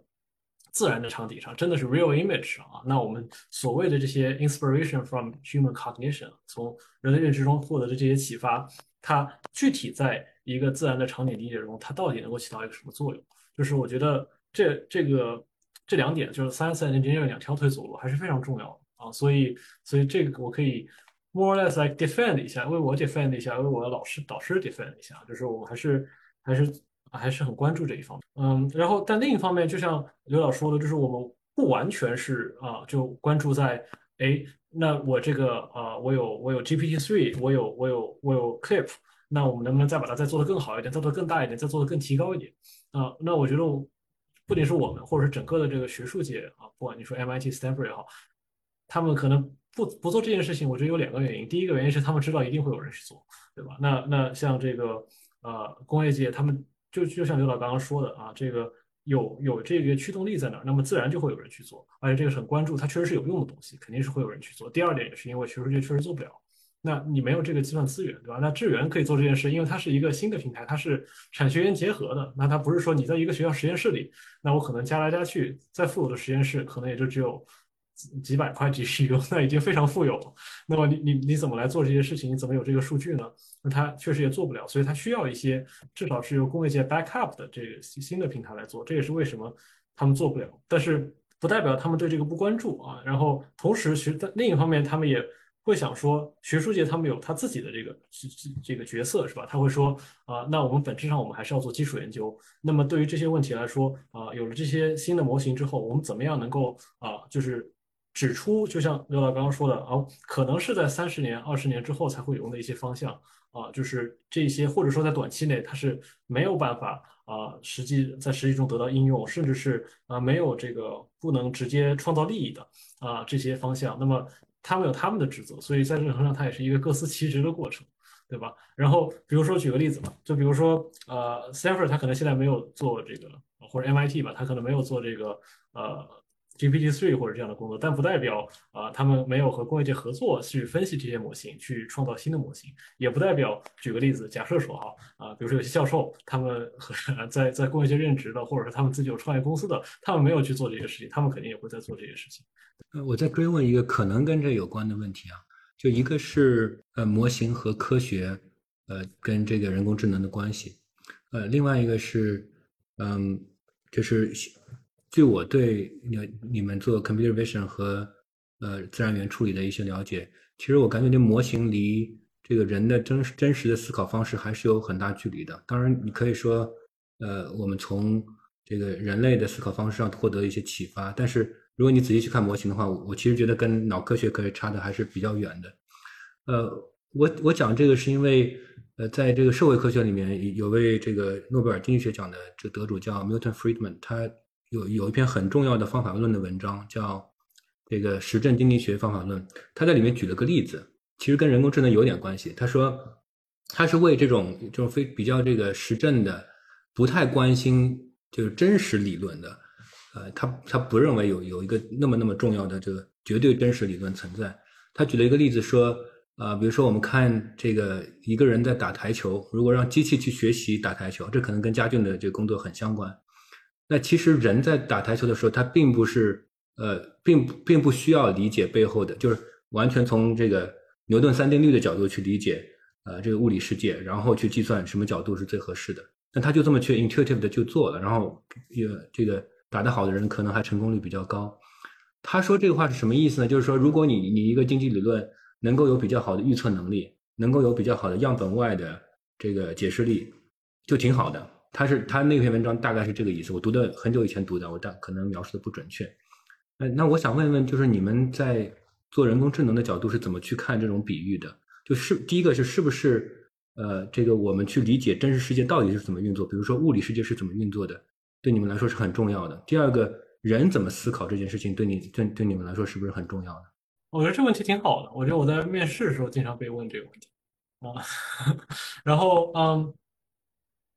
自然的场景上，真的是 real image 啊，那我们所谓的这些 inspiration from human cognition，从人类认知中获得的这些启发，它具体在一个自然的场景理解中，它到底能够起到一个什么作用？就是我觉得这这个这两点，就是 science and engineering 两条腿走路还是非常重要的啊，所以所以这个我可以 more or less like defend 一下，为我 defend 一下，为我的老师导师 defend 一下，就是我还是还是还是很关注这一方面，嗯，然后但另一方面，就像刘导说的，就是我们不完全是啊，就关注在哎，那我这个啊，我有我有 GPT three，我有我有我有 Clip，那我们能不能再把它再做得更好一点，再做得更大一点，再做得更提高一点？啊，那我觉得不仅是我们，或者是整个的这个学术界啊，不管你说 MIT、Stanford 也好，他们可能不不做这件事情，我觉得有两个原因。第一个原因是他们知道一定会有人去做，对吧？那那像这个呃工业界，他们就就像刘导刚刚说的啊，这个有有这个驱动力在那儿，那么自然就会有人去做，而且这个很关注，它确实是有用的东西，肯定是会有人去做。第二点也是因为学术界确实做不了。那你没有这个计算资源，对吧？那智源可以做这件事，因为它是一个新的平台，它是产学研结合的。那它不是说你在一个学校实验室里，那我可能加来加去，再富有的实验室可能也就只有几百块 GPU，那已经非常富有了。那么你你你怎么来做这些事情？你怎么有这个数据呢？那它确实也做不了，所以它需要一些至少是由工业界 backup 的这个新的平台来做。这也是为什么他们做不了，但是不代表他们对这个不关注啊。然后同时学在另一方面，他们也。会想说，学术界他们有他自己的这个这这个角色是吧？他会说啊，那我们本质上我们还是要做基础研究。那么对于这些问题来说啊，有了这些新的模型之后，我们怎么样能够啊，就是指出，就像刘老刚刚说的啊，可能是在三十年、二十年之后才会有用的一些方向啊，就是这些，或者说在短期内它是没有办法啊，实际在实际中得到应用，甚至是啊没有这个不能直接创造利益的啊这些方向，那么。他们有他们的职责，所以在这个上，它也是一个各司其职的过程，对吧？然后，比如说举个例子吧，就比如说，呃，Stanford 他可能现在没有做这个，或者 MIT 吧，他可能没有做这个，呃。GPT three 或者这样的工作，但不代表啊，他们没有和工业界合作去分析这些模型，去创造新的模型，也不代表，举个例子，假设说哈啊，比如说有些教授，他们和在在工业界任职的，或者是他们自己有创业公司的，他们没有去做这些事情，他们肯定也会在做这些事情。呃，我再追问一个可能跟这有关的问题啊，就一个是呃模型和科学，呃跟这个人工智能的关系，呃，另外一个是嗯就是。据我对你你们做 computer vision 和呃自然语言处理的一些了解，其实我感觉这模型离这个人的真真实的思考方式还是有很大距离的。当然，你可以说，呃，我们从这个人类的思考方式上获得一些启发，但是如果你仔细去看模型的话，我其实觉得跟脑科学可以差的还是比较远的。呃，我我讲这个是因为，呃，在这个社会科学里面，有位这个诺贝尔经济学奖的这个得主叫 Milton Friedman，他。有有一篇很重要的方法论的文章，叫《这个实证经济学方法论》。他在里面举了个例子，其实跟人工智能有点关系。他说，他是为这种这种非比较这个实证的，不太关心就是真实理论的，呃，他他不认为有有一个那么那么重要的这个绝对真实理论存在。他举了一个例子说，啊，比如说我们看这个一个人在打台球，如果让机器去学习打台球，这可能跟家俊的这个工作很相关。那其实人在打台球的时候，他并不是呃，并并不需要理解背后的，就是完全从这个牛顿三定律的角度去理解呃这个物理世界，然后去计算什么角度是最合适的。那他就这么去 intuitive 的就做了，然后也这个打得好的人可能还成功率比较高。他说这个话是什么意思呢？就是说，如果你你一个经济理论能够有比较好的预测能力，能够有比较好的样本外的这个解释力，就挺好的。他是他那篇文章大概是这个意思，我读的很久以前读的，我但可能描述的不准确。呃，那我想问问，就是你们在做人工智能的角度是怎么去看这种比喻的？就是第一个是是不是呃，这个我们去理解真实世界到底是怎么运作，比如说物理世界是怎么运作的，对你们来说是很重要的。第二个人怎么思考这件事情，对你对对你们来说是不是很重要的？我觉得这问题挺好的。我觉得我在面试的时候经常被问这个问题啊，然后嗯。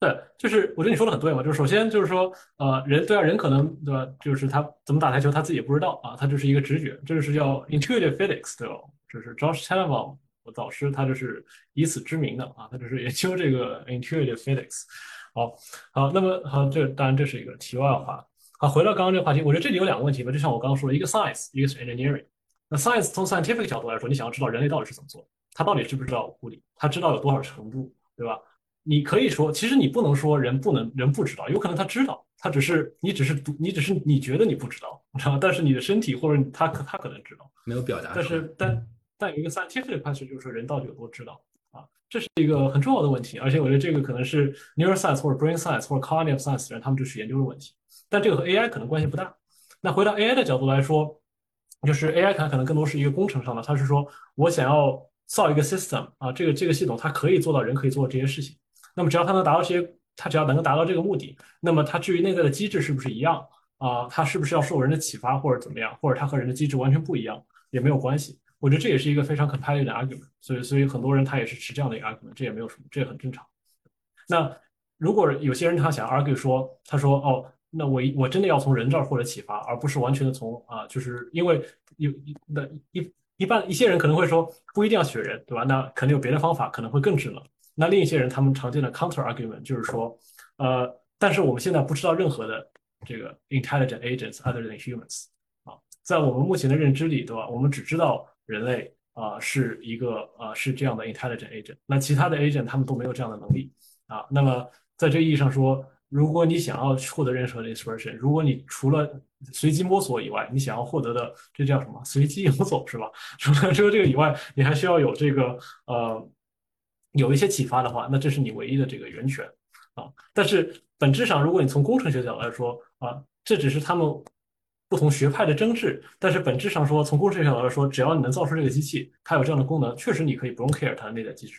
对，就是我觉得你说的很对嘛，就是首先就是说，呃，人对啊，人可能对吧，就是他怎么打台球，他自己也不知道啊，他就是一个直觉，这就是叫 intuitive physics，对吧？就是 Josh Tenenbaum 我导师，他就是以此知名的啊，他就是研究这个 intuitive physics。好，好，那么好，这当然这是一个题外话。好，回到刚刚这个话题，我觉得这里有两个问题吧，就像我刚刚说的，一个 science，一个是 engineering。那 science 从 scientific 角度来说，你想要知道人类到底是怎么做，他到底知不知道物理，他知道有多少程度，对吧？你可以说，其实你不能说人不能，人不知道，有可能他知道，他只是你只是你只是你觉得你不知道，知道但是你的身体或者他可他可能知道，没有表达。但是但但有一个 scientific question 就是说人到底有多知道啊？这是一个很重要的问题，而且我觉得这个可能是 neuroscience 或者 brain science 或者 cognitive science 人他们就去研究的问题。但这个和 AI 可能关系不大。那回到 AI 的角度来说，就是 AI 它可能更多是一个工程上的，它是说我想要造一个 system 啊，这个这个系统它可以做到人可以做这些事情。那么只要它能达到这些，它只要能够达到这个目的，那么它至于内在的机制是不是一样啊？它是不是要受人的启发或者怎么样，或者它和人的机制完全不一样也没有关系。我觉得这也是一个非常 compelling 的 argument。所以，所以很多人他也是持这样的一个 argument，这也没有什么，这也很正常。那如果有些人他想 argue 说，他说哦，那我我真的要从人这儿获得启发，而不是完全的从啊，就是因为有那一一般一些人可能会说，不一定要学人，对吧？那可能有别的方法，可能会更智能。那另一些人，他们常见的 counter argument 就是说，呃，但是我们现在不知道任何的这个 intelligent agents other than humans 啊，在我们目前的认知里，对吧？我们只知道人类啊是一个啊是这样的 intelligent agent，那其他的 agent 他们都没有这样的能力啊。那么在这意义上说，如果你想要获得任何的 inspiration，如果你除了随机摸索以外，你想要获得的这叫什么？随机游走是吧？除了除了这个以外，你还需要有这个呃。有一些启发的话，那这是你唯一的这个源泉啊。但是本质上，如果你从工程学角度来说啊，这只是他们不同学派的争执。但是本质上说，从工程学角度来说，只要你能造出这个机器，它有这样的功能，确实你可以不用 care 它的内在机制。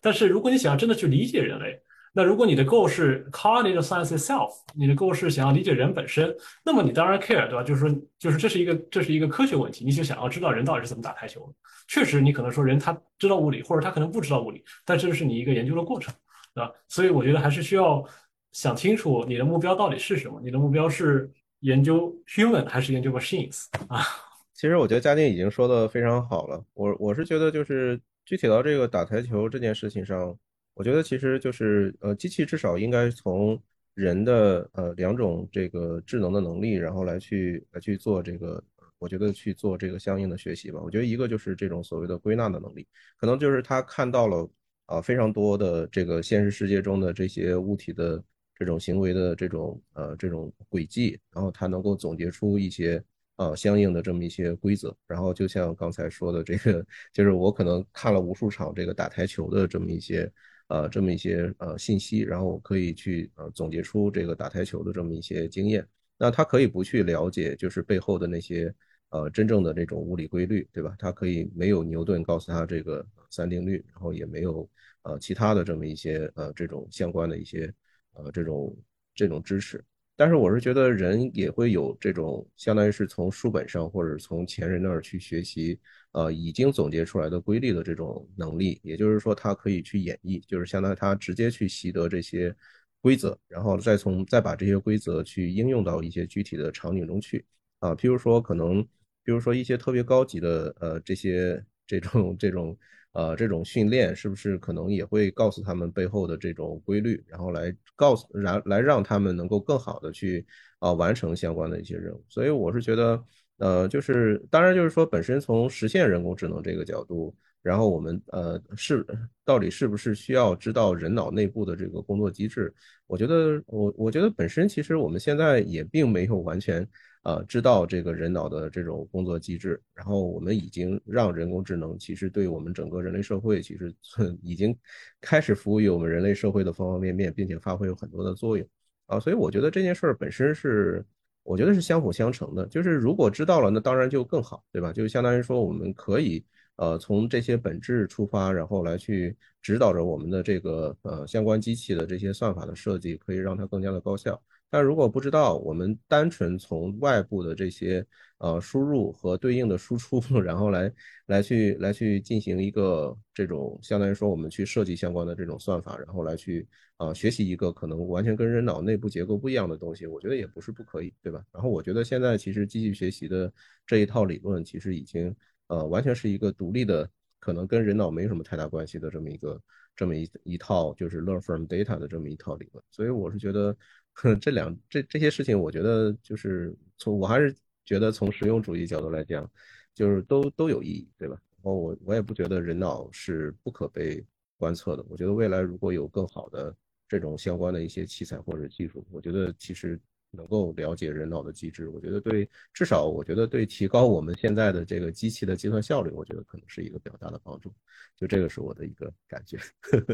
但是如果你想要真的去理解人类，那如果你的 goal 是 cognitive science itself，你的 goal 是想要理解人本身，那么你当然 care，对吧？就是说，就是这是一个这是一个科学问题，你就想要知道人到底是怎么打台球的。确实，你可能说人他知道物理，或者他可能不知道物理，但这是你一个研究的过程，对吧？所以我觉得还是需要想清楚你的目标到底是什么。你的目标是研究 human 还是研究 machines 啊？其实我觉得嘉定已经说的非常好了。我我是觉得就是具体到这个打台球这件事情上。我觉得其实就是呃，机器至少应该从人的呃两种这个智能的能力，然后来去来去做这个，我觉得去做这个相应的学习吧。我觉得一个就是这种所谓的归纳的能力，可能就是他看到了啊非常多的这个现实世界中的这些物体的这种行为的这种呃这种轨迹，然后他能够总结出一些呃相应的这么一些规则。然后就像刚才说的这个，就是我可能看了无数场这个打台球的这么一些。呃，这么一些呃信息，然后我可以去呃总结出这个打台球的这么一些经验。那他可以不去了解，就是背后的那些呃真正的这种物理规律，对吧？他可以没有牛顿告诉他这个三定律，然后也没有呃其他的这么一些呃这种相关的一些呃这种这种知识。但是我是觉得人也会有这种，相当于是从书本上或者从前人那儿去学习，呃，已经总结出来的规律的这种能力。也就是说，他可以去演绎，就是相当于他直接去习得这些规则，然后再从再把这些规则去应用到一些具体的场景中去。啊，譬如说可能，比如说一些特别高级的呃这些这种这种。呃，这种训练是不是可能也会告诉他们背后的这种规律，然后来告诉，然来让他们能够更好的去啊完成相关的一些任务。所以我是觉得，呃，就是当然就是说，本身从实现人工智能这个角度，然后我们呃是到底是不是需要知道人脑内部的这个工作机制？我觉得我我觉得本身其实我们现在也并没有完全。呃，知道这个人脑的这种工作机制，然后我们已经让人工智能其实对我们整个人类社会其实 已经开始服务于我们人类社会的方方面面，并且发挥有很多的作用啊，所以我觉得这件事儿本身是我觉得是相辅相成的。就是如果知道了，那当然就更好，对吧？就相当于说我们可以呃从这些本质出发，然后来去指导着我们的这个呃相关机器的这些算法的设计，可以让它更加的高效。但如果不知道，我们单纯从外部的这些呃输入和对应的输出，然后来来去来去进行一个这种相当于说我们去设计相关的这种算法，然后来去呃学习一个可能完全跟人脑内部结构不一样的东西，我觉得也不是不可以，对吧？然后我觉得现在其实机器学习的这一套理论，其实已经呃完全是一个独立的，可能跟人脑没什么太大关系的这么一个这么一一套就是 learn from data 的这么一套理论，所以我是觉得。这两这这些事情，我觉得就是从我还是觉得从实用主义角度来讲，就是都都有意义，对吧？然后我我也不觉得人脑是不可被观测的。我觉得未来如果有更好的这种相关的一些器材或者技术，我觉得其实能够了解人脑的机制，我觉得对至少我觉得对提高我们现在的这个机器的计算效率，我觉得可能是一个比较大的帮助。就这个是我的一个感觉。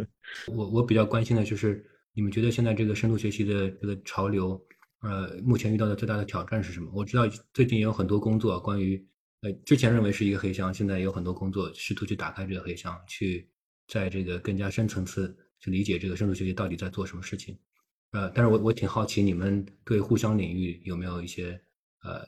我我比较关心的就是。你们觉得现在这个深度学习的这个潮流，呃，目前遇到的最大的挑战是什么？我知道最近有很多工作关于，呃，之前认为是一个黑箱，现在有很多工作试图去打开这个黑箱，去在这个更加深层次去理解这个深度学习到底在做什么事情。呃，但是我我挺好奇你们对互相领域有没有一些呃。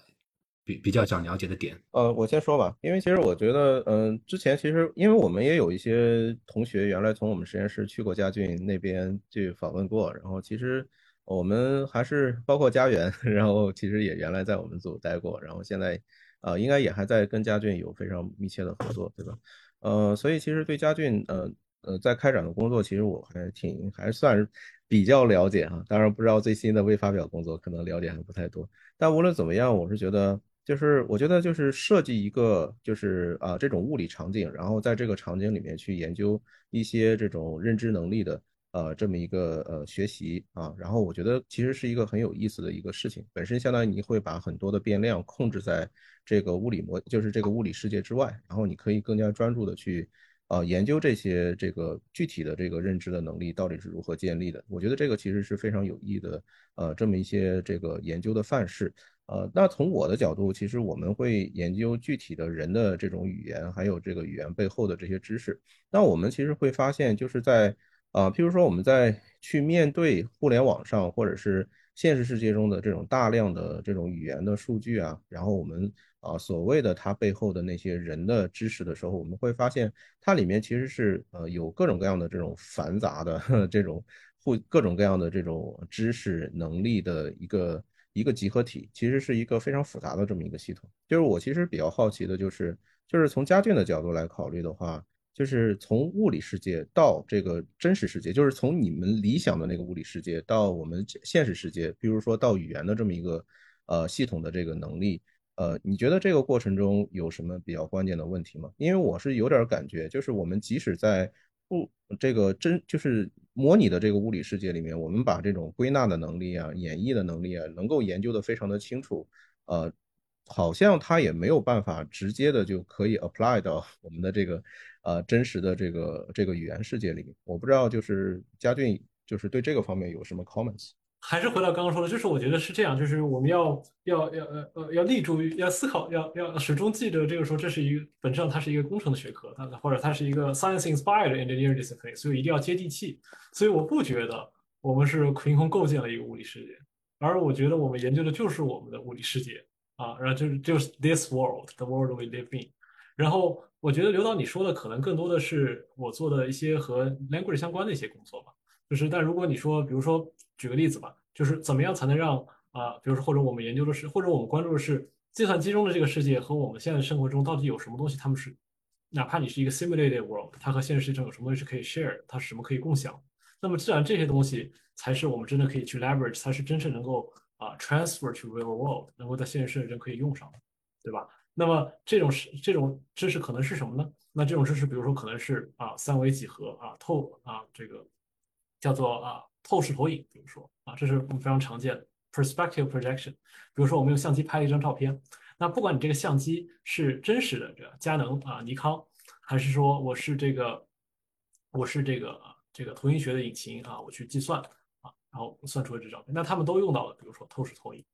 比比较想了解的点，呃，我先说吧，因为其实我觉得，嗯，之前其实因为我们也有一些同学原来从我们实验室去过嘉俊那边去访问过，然后其实我们还是包括家园，然后其实也原来在我们组待过，然后现在，呃，应该也还在跟嘉俊有非常密切的合作，对吧？呃，所以其实对嘉俊，呃呃，在开展的工作，其实我还挺还算是比较了解哈，当然不知道最新的未发表工作，可能了解还不太多，但无论怎么样，我是觉得。就是我觉得就是设计一个就是啊这种物理场景，然后在这个场景里面去研究一些这种认知能力的呃这么一个呃学习啊，然后我觉得其实是一个很有意思的一个事情。本身相当于你会把很多的变量控制在这个物理模，就是这个物理世界之外，然后你可以更加专注的去呃研究这些这个具体的这个认知的能力到底是如何建立的。我觉得这个其实是非常有益的呃这么一些这个研究的范式。呃，那从我的角度，其实我们会研究具体的人的这种语言，还有这个语言背后的这些知识。那我们其实会发现，就是在啊，譬如说我们在去面对互联网上或者是现实世界中的这种大量的这种语言的数据啊，然后我们啊所谓的它背后的那些人的知识的时候，我们会发现它里面其实是呃有各种各样的这种繁杂的 这种互各种各样的这种知识能力的一个。一个集合体其实是一个非常复杂的这么一个系统。就是我其实比较好奇的，就是就是从家俊的角度来考虑的话，就是从物理世界到这个真实世界，就是从你们理想的那个物理世界到我们现实世界，比如说到语言的这么一个呃系统的这个能力，呃，你觉得这个过程中有什么比较关键的问题吗？因为我是有点感觉，就是我们即使在不这个真就是模拟的这个物理世界里面，我们把这种归纳的能力啊、演绎的能力啊，能够研究的非常的清楚，呃，好像它也没有办法直接的就可以 apply 到我们的这个呃真实的这个这个语言世界里面。我不知道就是嘉俊就是对这个方面有什么 comments。还是回到刚刚说的，就是我觉得是这样，就是我们要要要呃呃要立足于要思考，要要始终记得这个说这是一个本质上它是一个工程的学科，它或者它是一个 science inspired engineering discipline，所以一定要接地气。所以我不觉得我们是凭空构建了一个物理世界，而我觉得我们研究的就是我们的物理世界啊，然后就是就是 this world，the world we live in。然后我觉得刘导你说的可能更多的是我做的一些和 language 相关的一些工作吧，就是但如果你说比如说。举个例子吧，就是怎么样才能让啊，比如说或者我们研究的是，或者我们关注的是计算机中的这个世界和我们现在生活中到底有什么东西，他们是哪怕你是一个 simulated world，它和现实世界中有什么东西是可以 share，它是什么可以共享？那么自然这些东西才是我们真的可以去 leverage，才是真正能够啊 transfer to real world，能够在现实世界中可以用上，对吧？那么这种是这种知识可能是什么呢？那这种知识，比如说可能是啊三维几何啊透啊这个叫做啊。透视投影，比如说啊，这是我们非常常见的 perspective projection。比如说，我们用相机拍了一张照片，那不管你这个相机是真实的这佳能啊、尼康，还是说我是这个我是这个这个图形学的引擎啊，我去计算啊，然后算出了这照片，那他们都用到了，比如说透视投影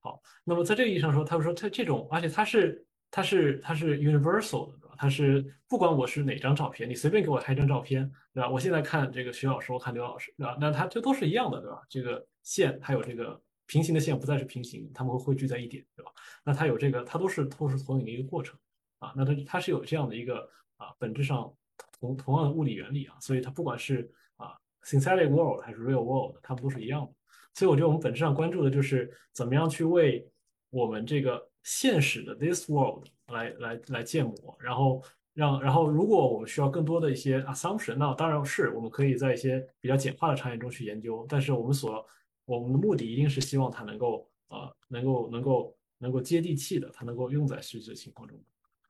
好，那么在这个意义上说，他们说它这种，而且它是它是它是 universal 的，对吧？它是不管我是哪张照片，你随便给我拍一张照片，对吧？我现在看这个徐老师，我看刘老师，对吧？那它这都是一样的，对吧？这个线还有这个平行的线不再是平行，它们会汇聚在一点，对吧？那它有这个，它都是透视投影的一个过程啊。那它它是有这样的一个啊，本质上同同样的物理原理啊，所以它不管是啊 synthetic world 还是 real world，它们都是一样的。所以我觉得我们本质上关注的就是怎么样去为我们这个现实的 this world 来来来建模，然后让然后如果我们需要更多的一些 assumption，那当然是我们可以在一些比较简化的场景中去研究，但是我们所我们的目的一定是希望它能够呃能够能够能够接地气的，它能够用在实际的情况中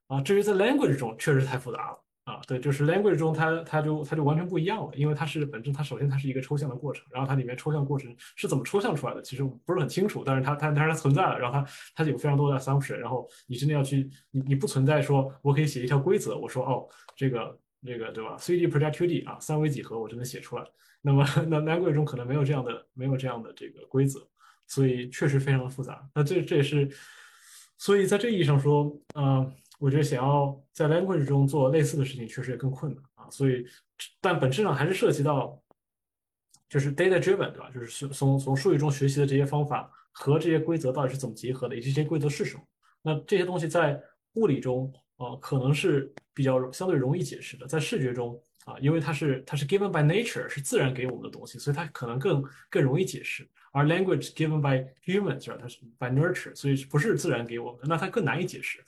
啊。至于在 language 中，确实太复杂了。啊，对，就是 language 中它它就它就完全不一样了，因为它是本身它首先它是一个抽象的过程，然后它里面抽象过程是怎么抽象出来的，其实不是很清楚，但是它它但是它存在了，然后它它有非常多的 assumption，然后你真的要去你你不存在说我可以写一条规则，我说哦这个这个对吧，3D project 2D 啊三维几何我就能写出来，那么那 language 中可能没有这样的没有这样的这个规则，所以确实非常的复杂，那这这也是，所以在这意义上说，嗯。我觉得想要在 language 中做类似的事情，确实也更困难啊。所以，但本质上还是涉及到，就是 data driven，对吧？就是从从数据中学习的这些方法和这些规则到底是怎么结合的，以及这些规则是什么。那这些东西在物理中，呃，可能是比较相对容易解释的。在视觉中啊，因为它是它是 given by nature，是自然给我们的东西，所以它可能更更容易解释。而 language given by humans，它是 by nurture，所以不是自然给我们的，那它更难以解释。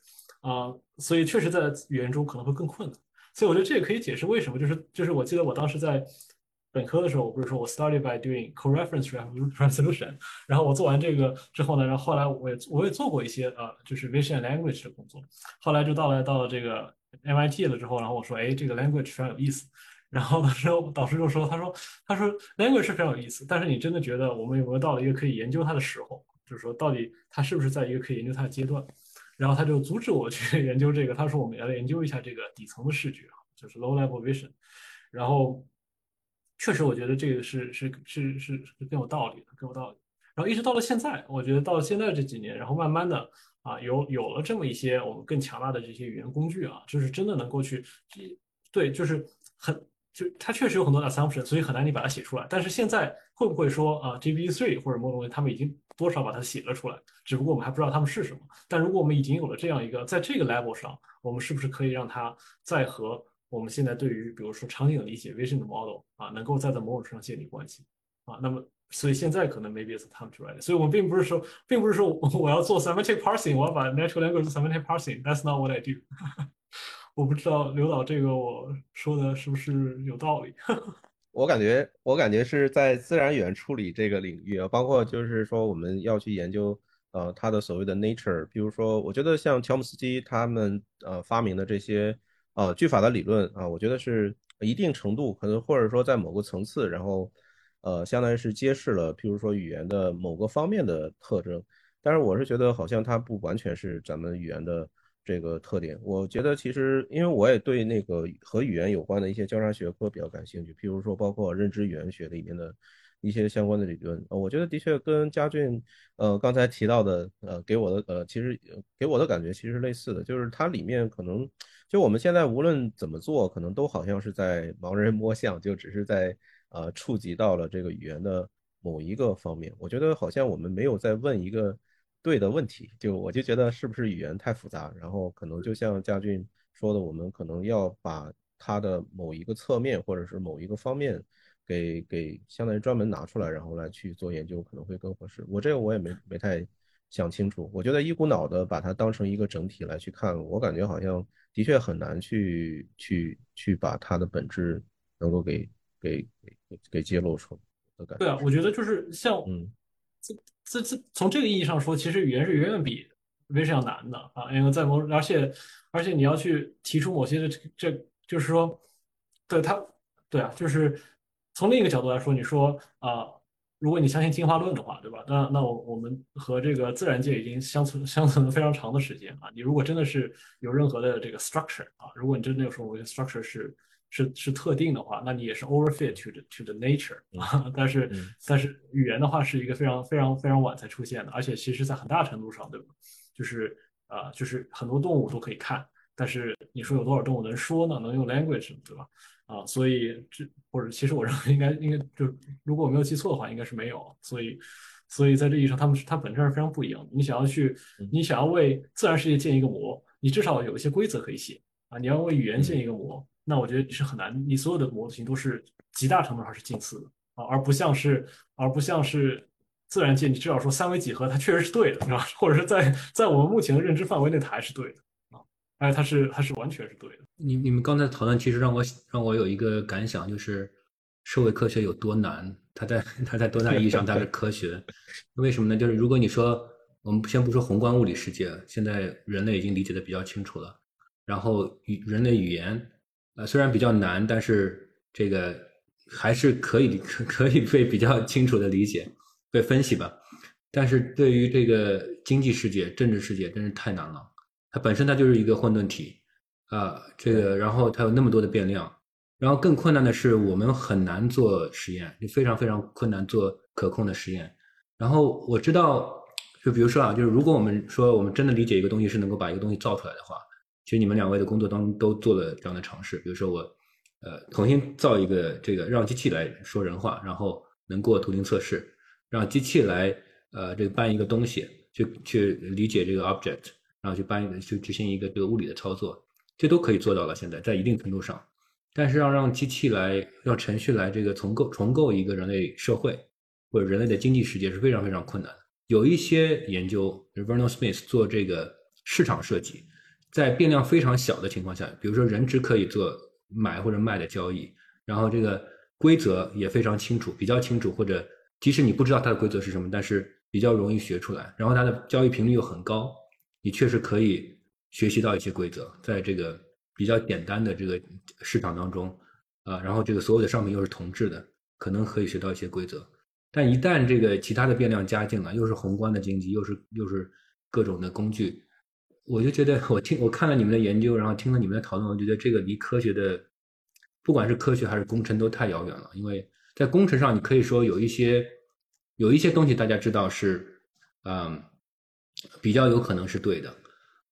啊，所以确实在语言中可能会更困难，所以我觉得这也可以解释为什么，就是就是我记得我当时在本科的时候，我不是说我 started by doing co-reference resolution，然后我做完这个之后呢，然后后来我也我也做过一些呃，就是 vision language 的工作，后来就到了到了这个 MIT 了之后，然后我说，哎，这个 language 非常有意思，然后当时导师就说，他说他说 language 是非常有意思，但是你真的觉得我们有没有到了一个可以研究它的时候，就是说到底它是不是在一个可以研究它的阶段？然后他就阻止我去 研究这个，他说我们要研究一下这个底层的视觉，就是 low level vision。然后确实我觉得这个是是是是是更有道理的，更有道理。然后一直到了现在，我觉得到现在这几年，然后慢慢的啊，有有了这么一些我们更强大的这些语言工具啊，就是真的能够去，对，就是很。就它确实有很多 assumption，所以很难你把它写出来。但是现在会不会说啊，GPT-3 或者某种东西，他们已经多少把它写了出来？只不过我们还不知道他们是什么。但如果我们已经有了这样一个，在这个 level 上，我们是不是可以让它再和我们现在对于比如说场景的理解 vision 的 model 啊，能够再在某种程度上建立关系啊？那么，所以现在可能 maybe it's time to write。所以我们并不是说，并不是说我要做 semantic parsing，我要把 natural language semantic parsing。That's not what I do。我不知道刘导这个我说的是不是有道理？我感觉我感觉是在自然语言处理这个领域啊，包括就是说我们要去研究呃它的所谓的 nature，比如说我觉得像乔姆斯基他们呃发明的这些呃句法的理论啊，我觉得是一定程度可能或者说在某个层次，然后呃相当于是揭示了譬如说语言的某个方面的特征，但是我是觉得好像它不完全是咱们语言的。这个特点，我觉得其实，因为我也对那个和语言有关的一些交叉学科比较感兴趣，譬如说包括认知语言学里面的一些相关的理论，我觉得的确跟嘉俊，呃，刚才提到的，呃，给我的，呃，其实给我的感觉其实类似的，就是它里面可能，就我们现在无论怎么做，可能都好像是在盲人摸象，就只是在呃触及到了这个语言的某一个方面，我觉得好像我们没有在问一个。对的问题，就我就觉得是不是语言太复杂，然后可能就像嘉俊说的，我们可能要把它的某一个侧面或者是某一个方面给给相当于专门拿出来，然后来去做研究，可能会更合适。我这个我也没没太想清楚，我觉得一股脑的把它当成一个整体来去看，我感觉好像的确很难去去去把它的本质能够给给给给揭露出的感觉。对啊，我觉得就是像嗯。这这从这个意义上说，其实语言是远远比 vision 要难的啊，因为在某而且而且你要去提出某些的这这就是说，对它对啊，就是从另一个角度来说，你说啊，如果你相信进化论的话，对吧？那那我我们和这个自然界已经相存相存了非常长的时间啊，你如果真的是有任何的这个 structure 啊，如果你真的有说我的 structure 是是是特定的话，那你也是 overfit to the to the nature 啊。但是但是语言的话是一个非常非常非常晚才出现的，而且其实在很大程度上，对吧？就是啊，就是很多动物都可以看，但是你说有多少动物能说呢？能用 language 对吧？啊，所以这或者其实我认为应该应该就如果我没有记错的话，应该是没有。所以所以在这意义上，他们是它本质上是非常不一样的。你想要去你想要为自然世界建一个模，你至少有一些规则可以写啊。你要为语言建一个模，那我觉得是很难。你所有的模型都是极大程度上是近似的啊，而不像是而不像是自然界，你至少说三维几何它确实是对的，是吧？或者是在在我们目前的认知范围内，它还是对的啊。哎，它是它是完全是对的。你你们刚才讨论，其实让我让我有一个感想，就是社会科学有多难。它在它在多大意义上它是科学？为什么呢？就是如果你说我们先不说宏观物理世界，现在人类已经理解的比较清楚了。然后语人类语言，呃，虽然比较难，但是这个还是可以可 可以被比较清楚的理解、被分析吧。但是对于这个经济世界、政治世界，真是太难了。它本身它就是一个混沌体，啊，这个然后它有那么多的变量，然后更困难的是我们很难做实验，就非常非常困难做可控的实验。然后我知道，就比如说啊，就是如果我们说我们真的理解一个东西是能够把一个东西造出来的话，其实你们两位的工作当中都做了这样的尝试。比如说我，呃，重新造一个这个让机器来说人话，然后能过图灵测试，让机器来呃这个搬一个东西，去去理解这个 object。然后去搬，去执行一个这个物理的操作，这都可以做到了。现在在一定程度上，但是要让机器来，让程序来这个重构重构一个人类社会或者人类的经济世界是非常非常困难的。有一些研究，Vernon Smith 做这个市场设计，在变量非常小的情况下，比如说人只可以做买或者卖的交易，然后这个规则也非常清楚，比较清楚，或者即使你不知道它的规则是什么，但是比较容易学出来，然后它的交易频率又很高。你确实可以学习到一些规则，在这个比较简单的这个市场当中，啊，然后这个所有的商品又是同质的，可能可以学到一些规则。但一旦这个其他的变量加进来，又是宏观的经济，又是又是各种的工具，我就觉得我听我看了你们的研究，然后听了你们的讨论，我觉得这个离科学的，不管是科学还是工程都太遥远了。因为在工程上，你可以说有一些有一些东西大家知道是，嗯。比较有可能是对的，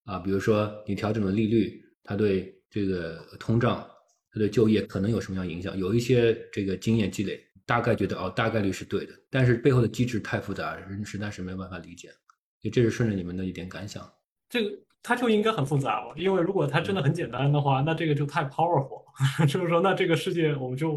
啊，比如说你调整了利率，它对这个通胀、它对就业可能有什么样影响？有一些这个经验积累，大概觉得哦，大概率是对的，但是背后的机制太复杂，人实在是没有办法理解。就这是顺着你们的一点感想。这个它就应该很复杂了，因为如果它真的很简单的话，那这个就太 powerful，就是说，那这个世界我们就。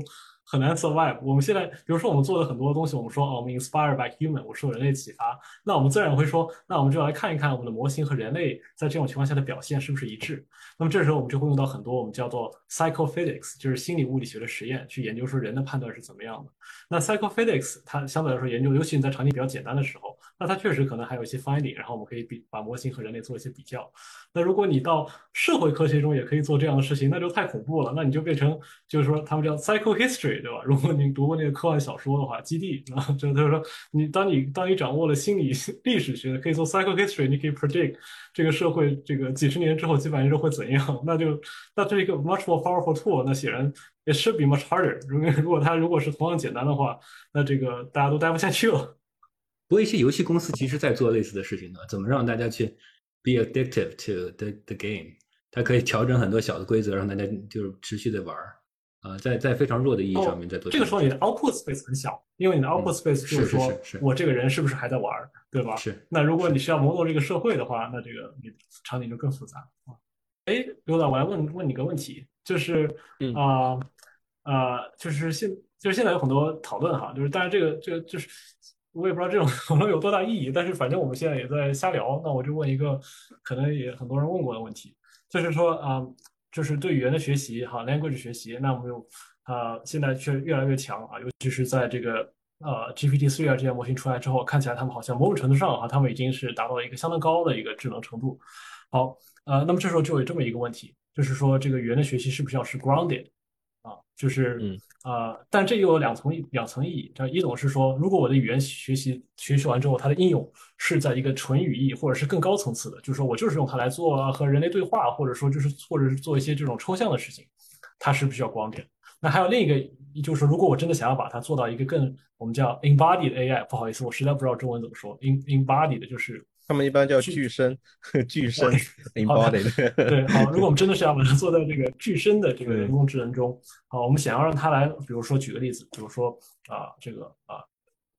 很难 survive。我们现在，比如说我们做的很多东西，我们说哦，我们 inspired by human，我受人类启发。那我们自然会说，那我们就来看一看我们的模型和人类在这种情况下的表现是不是一致。那么这时候我们就会用到很多我们叫做 psychophysics，就是心理物理学的实验，去研究说人的判断是怎么样的。那 psychophysics 它相对来说研究，尤其你在场景比较简单的时候，那它确实可能还有一些 finding，然后我们可以比把模型和人类做一些比较。那如果你到社会科学中也可以做这样的事情，那就太恐怖了。那你就变成就是说他们叫 psychohistory，对吧？如果你读过那个科幻小说的话，《基地》啊，就就是说你当你当你掌握了心理历史学，可以做 psychohistory，你可以 predict 这个社会这个几十年之后、几百年之后会怎样？那就那这是一个 much more powerful tool。那显然 it should be much harder。如果如果它如果是同样简单的话，那这个大家都待不下去了。不过一些游戏公司其实在做类似的事情呢，怎么让大家去？Be addictive to the the game，它可以调整很多小的规则，让大家就是持续的玩儿啊，在在非常弱的意义上面在做。这个时候你的 output space 很小，因为你的 output space 就是说我这个人是不是还在玩儿，对吧？是。那如果你需要模拟这个社会的话，那这个你场景就更复杂啊。哎，刘导，我来问问你个问题，就是啊啊，就是现就是现在有很多讨论哈，就是当然这个这个就是。我也不知道这种讨论有多大意义，但是反正我们现在也在瞎聊。那我就问一个可能也很多人问过的问题，就是说啊，就是对语言的学习，哈，language 学习，那我们有啊，现在却越来越强啊，尤其是在这个呃 GPT 四啊这些模型出来之后，看起来他们好像某种程度上啊，他们已经是达到了一个相当高的一个智能程度。好，呃，那么这时候就有这么一个问题，就是说这个语言的学习是不是要是 grounded？啊，就是，嗯，啊，但这又有两层两层意义。这一种是说，如果我的语言学习学习完之后，它的应用是在一个纯语义或者是更高层次的，就是说我就是用它来做和人类对话，或者说就是或者是做一些这种抽象的事情。它是必须要光点。那还有另一个，就是说如果我真的想要把它做到一个更我们叫 embodied AI，不好意思，我实在不知道中文怎么说。in embodied 就是他们一般叫具身，具身 embodied。对，好，如果我们真的是要把它做在这个具身的这个人工智能中，好，我们想要让它来，比如说举个例子，比如说啊，这个啊，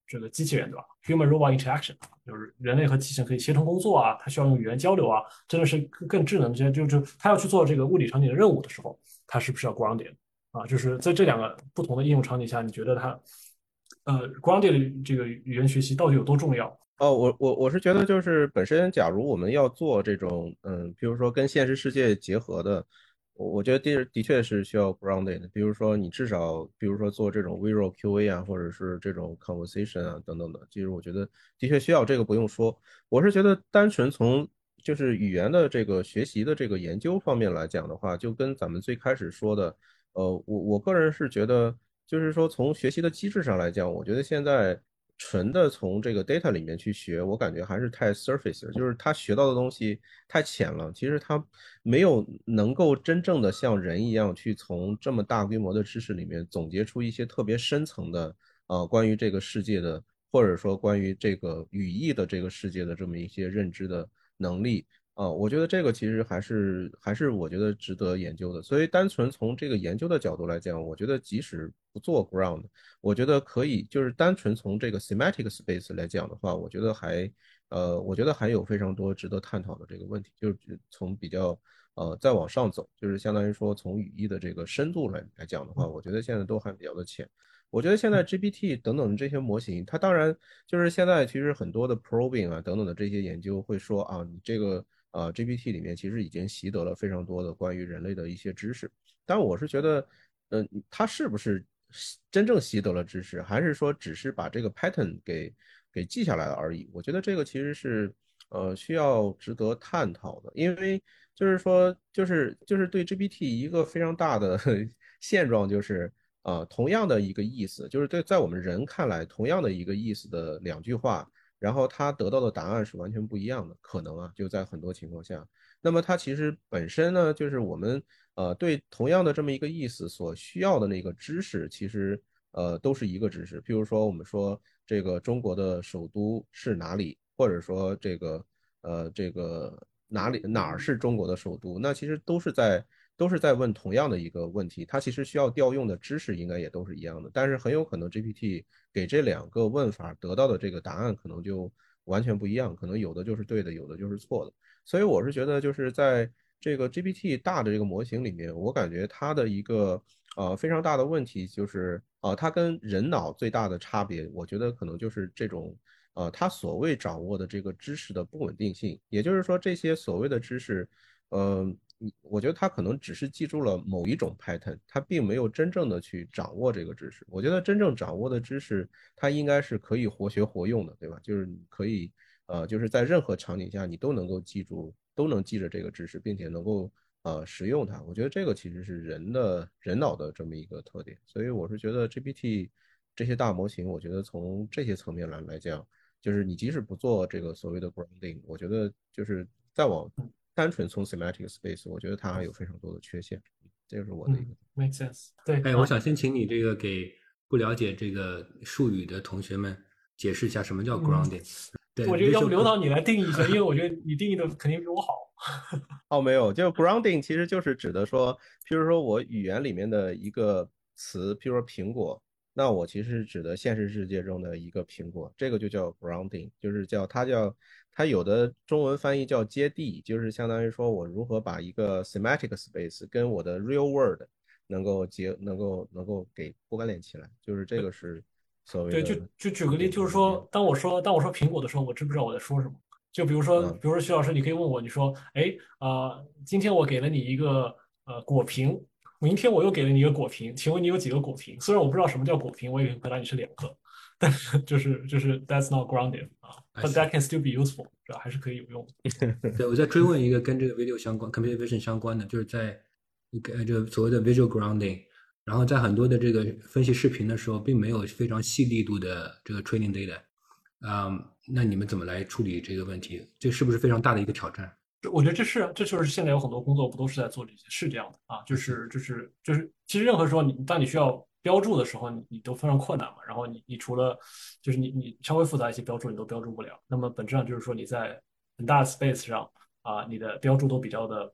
这个机器人对吧？human robot interaction，就是人类和机器人可以协同工作啊，它需要用语言交流啊，真的是更智能些，就就它要去做这个物理场景的任务的时候，它是不是要 grounded？啊，就是在这两个不同的应用场景下，你觉得它，呃，grounded 这个语言学习到底有多重要？哦，我我我是觉得，就是本身，假如我们要做这种，嗯，比如说跟现实世界结合的，我我觉得的的确是需要 grounded。比如说你至少，比如说做这种 visual QA 啊，或者是这种 conversation 啊等等的，其实我觉得的确需要这个不用说。我是觉得单纯从就是语言的这个学习的这个研究方面来讲的话，就跟咱们最开始说的。呃，我我个人是觉得，就是说从学习的机制上来讲，我觉得现在纯的从这个 data 里面去学，我感觉还是太 surface，就是他学到的东西太浅了。其实他没有能够真正的像人一样去从这么大规模的知识里面总结出一些特别深层的，呃，关于这个世界的，或者说关于这个语义的这个世界的这么一些认知的能力。啊，我觉得这个其实还是还是我觉得值得研究的。所以单纯从这个研究的角度来讲，我觉得即使不做 ground，我觉得可以，就是单纯从这个 semantic space 来讲的话，我觉得还呃，我觉得还有非常多值得探讨的这个问题。就是从比较呃再往上走，就是相当于说从语义的这个深度来来讲的话，我觉得现在都还比较的浅。我觉得现在 GPT 等等的这些模型，它当然就是现在其实很多的 probing 啊等等的这些研究会说啊，你这个。啊，GPT 里面其实已经习得了非常多的关于人类的一些知识，但我是觉得，嗯，它是不是真正习得了知识，还是说只是把这个 pattern 给给记下来了而已？我觉得这个其实是呃需要值得探讨的，因为就是说，就是就是对 GPT 一个非常大的 现状就是，呃，同样的一个意思，就是对在我们人看来同样的一个意思的两句话。然后他得到的答案是完全不一样的，可能啊，就在很多情况下。那么它其实本身呢，就是我们呃对同样的这么一个意思所需要的那个知识，其实呃都是一个知识。譬如说我们说这个中国的首都是哪里，或者说这个呃这个哪里哪儿是中国的首都，那其实都是在。都是在问同样的一个问题，它其实需要调用的知识应该也都是一样的，但是很有可能 GPT 给这两个问法得到的这个答案可能就完全不一样，可能有的就是对的，有的就是错的。所以我是觉得就是在这个 GPT 大的这个模型里面，我感觉它的一个呃非常大的问题就是啊，它跟人脑最大的差别，我觉得可能就是这种呃它所谓掌握的这个知识的不稳定性，也就是说这些所谓的知识，嗯。我觉得他可能只是记住了某一种 pattern，他并没有真正的去掌握这个知识。我觉得真正掌握的知识，它应该是可以活学活用的，对吧？就是你可以，呃，就是在任何场景下你都能够记住，都能记着这个知识，并且能够呃使用它。我觉得这个其实是人的人脑的这么一个特点。所以我是觉得 GPT 这些大模型，我觉得从这些层面来来讲，就是你即使不做这个所谓的 grounding，我觉得就是再往。单纯从 semantic space，我觉得它还有非常多的缺陷，这是我的一个 make sense。对，哎，我想先请你这个给不了解这个术语的同学们解释一下什么叫 grounding。对，我觉得要不刘导你来定义一下，因为我觉得你定义的肯定比我好。哦，没有，就 grounding 其实就是指的说，譬如说我语言里面的一个词，譬如说苹果，那我其实是指的现实世界中的一个苹果，这个就叫 grounding，就是叫它叫。它有的中文翻译叫接地，就是相当于说我如何把一个 semantic space 跟我的 real world 能够结，能够能够给关联起来，就是这个是所谓的。对，就就举个例，就是说，当我说当我说苹果的时候，我知不知道我在说什么？就比如说，比如说徐老师，你可以问我，你说，哎，啊，今天我给了你一个呃果瓶，明天我又给了你一个果瓶，请问你有几个果瓶？虽然我不知道什么叫果瓶，我也可以回答你是两个。但是就是就是 that's not grounded 啊，but that can still be useful，是吧？还是可以有用的。对，我再追问一个跟这个 video 相关，computer vision 相关的，就是在呃这个所谓的 visual grounding，然后在很多的这个分析视频的时候，并没有非常细力度的这个 training data，啊，那你们怎么来处理这个问题？这是不是非常大的一个挑战？我觉得这是这就是现在有很多工作不都是在做这些，是这样的啊，就是就是就是，其实任何时候你当你需要标注的时候，你你都非常困难嘛。然后你你除了就是你你稍微复杂一些标注你都标注不了，那么本质上就是说你在很大的 space 上啊，你的标注都比较的。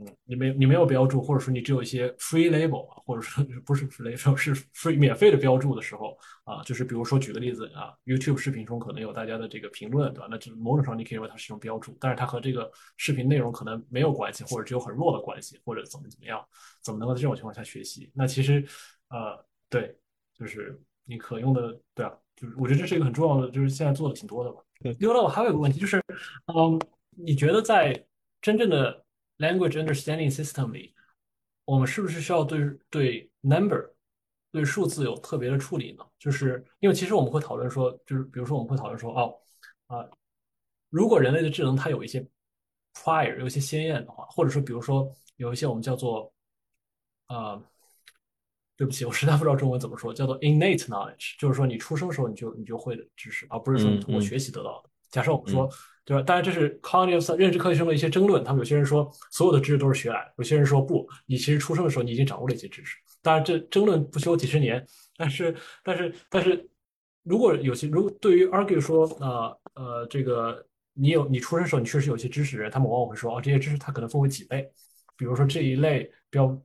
嗯，你没你没有标注，或者说你只有一些 free label，或者说不是 free label，是 free 免费的标注的时候啊，就是比如说举个例子啊，YouTube 视频中可能有大家的这个评论，对吧？那这某种上你可以认为它是一种标注，但是它和这个视频内容可能没有关系，或者只有很弱的关系，或者怎么怎么样，怎么能够在这种情况下学习？那其实呃，对，就是你可用的，对啊，就是我觉得这是一个很重要的，就是现在做的挺多的吧。另外，我还有一个问题就是，嗯，你觉得在真正的 Language understanding system 里，我们是不是需要对对 number 对数字有特别的处理呢？就是因为其实我们会讨论说，就是比如说我们会讨论说，哦，啊，如果人类的智能它有一些 prior 有一些先验的话，或者说比如说有一些我们叫做，啊，对不起，我实在不知道中文怎么说，叫做 innate knowledge，就是说你出生时候你就你就会的知识，而不是说你通过学习得到的。假设我们说。对吧？当然，这是 cognitive 认知科学中的一些争论。他们有些人说，所有的知识都是学来的；有些人说，不，你其实出生的时候你已经掌握了一些知识。当然，这争论不休几十年。但是，但是，但是，如果有些如果对于 argue 说，呃呃，这个你有你出生时候你确实有些知识的人，他们往往会说，哦，这些知识它可能分为几类。比如说这一类标，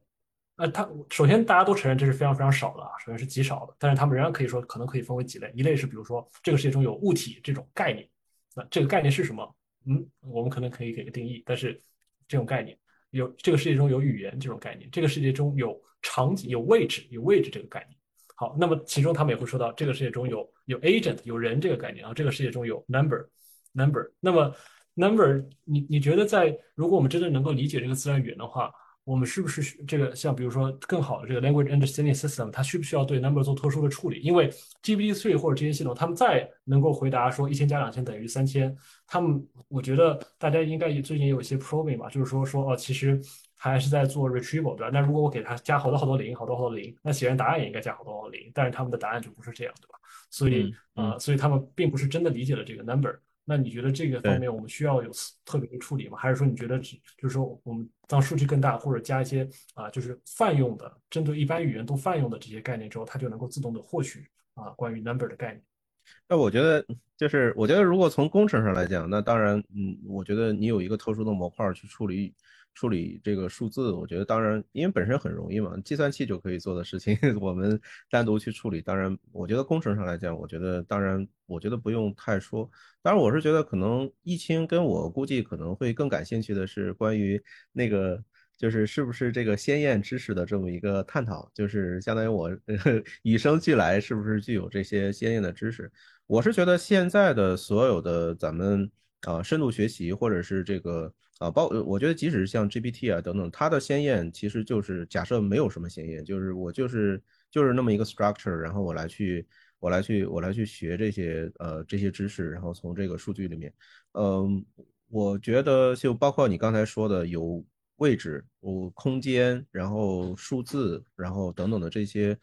呃，他首先大家都承认这是非常非常少的啊，首先是极少的。但是他们仍然可以说，可能可以分为几类。一类是比如说这个世界中有物体这种概念。那这个概念是什么？嗯，我们可能可以给个定义，但是这种概念有这个世界中有语言这种概念，这个世界中有场景、有位置、有位置这个概念。好，那么其中他们也会说到这个世界中有有 agent 有人这个概念啊，这个世界中有 number number。那么 number，你你觉得在如果我们真的能够理解这个自然语言的话？我们是不是这个像比如说更好的这个 language understanding system，它需不需要对 number 做特殊的处理？因为 GPT-3 或者这些系统，他们再能够回答说一千加两千等于三千，他们我觉得大家应该也最近也有一些 probing 吧，就是说说哦，其实还是在做 retrieval 对吧？那如果我给它加好多好多零，好多好多零，那显然答案也应该加好多好多零，但是他们的答案就不是这样对吧？所以呃，所以他们并不是真的理解了这个 number。那你觉得这个方面我们需要有特别的处理吗？还是说你觉得只就是说我们当数据更大，或者加一些啊，就是泛用的，针对一般语言都泛用的这些概念之后，它就能够自动的获取啊关于 number 的概念？那我觉得就是我觉得如果从工程上来讲，那当然嗯，我觉得你有一个特殊的模块去处理。处理这个数字，我觉得当然，因为本身很容易嘛，计算器就可以做的事情，我们单独去处理。当然，我觉得工程上来讲，我觉得当然，我觉得不用太说。当然，我是觉得可能易清跟我估计可能会更感兴趣的是关于那个，就是是不是这个先验知识的这么一个探讨，就是相当于我 与生俱来是不是具有这些先验的知识。我是觉得现在的所有的咱们啊深度学习或者是这个。啊，包我觉得即使是像 GPT 啊等等，它的先验其实就是假设没有什么先验，就是我就是就是那么一个 structure，然后我来去我来去我来去学这些呃这些知识，然后从这个数据里面，嗯，我觉得就包括你刚才说的有位置、有空间，然后数字，然后等等的这些，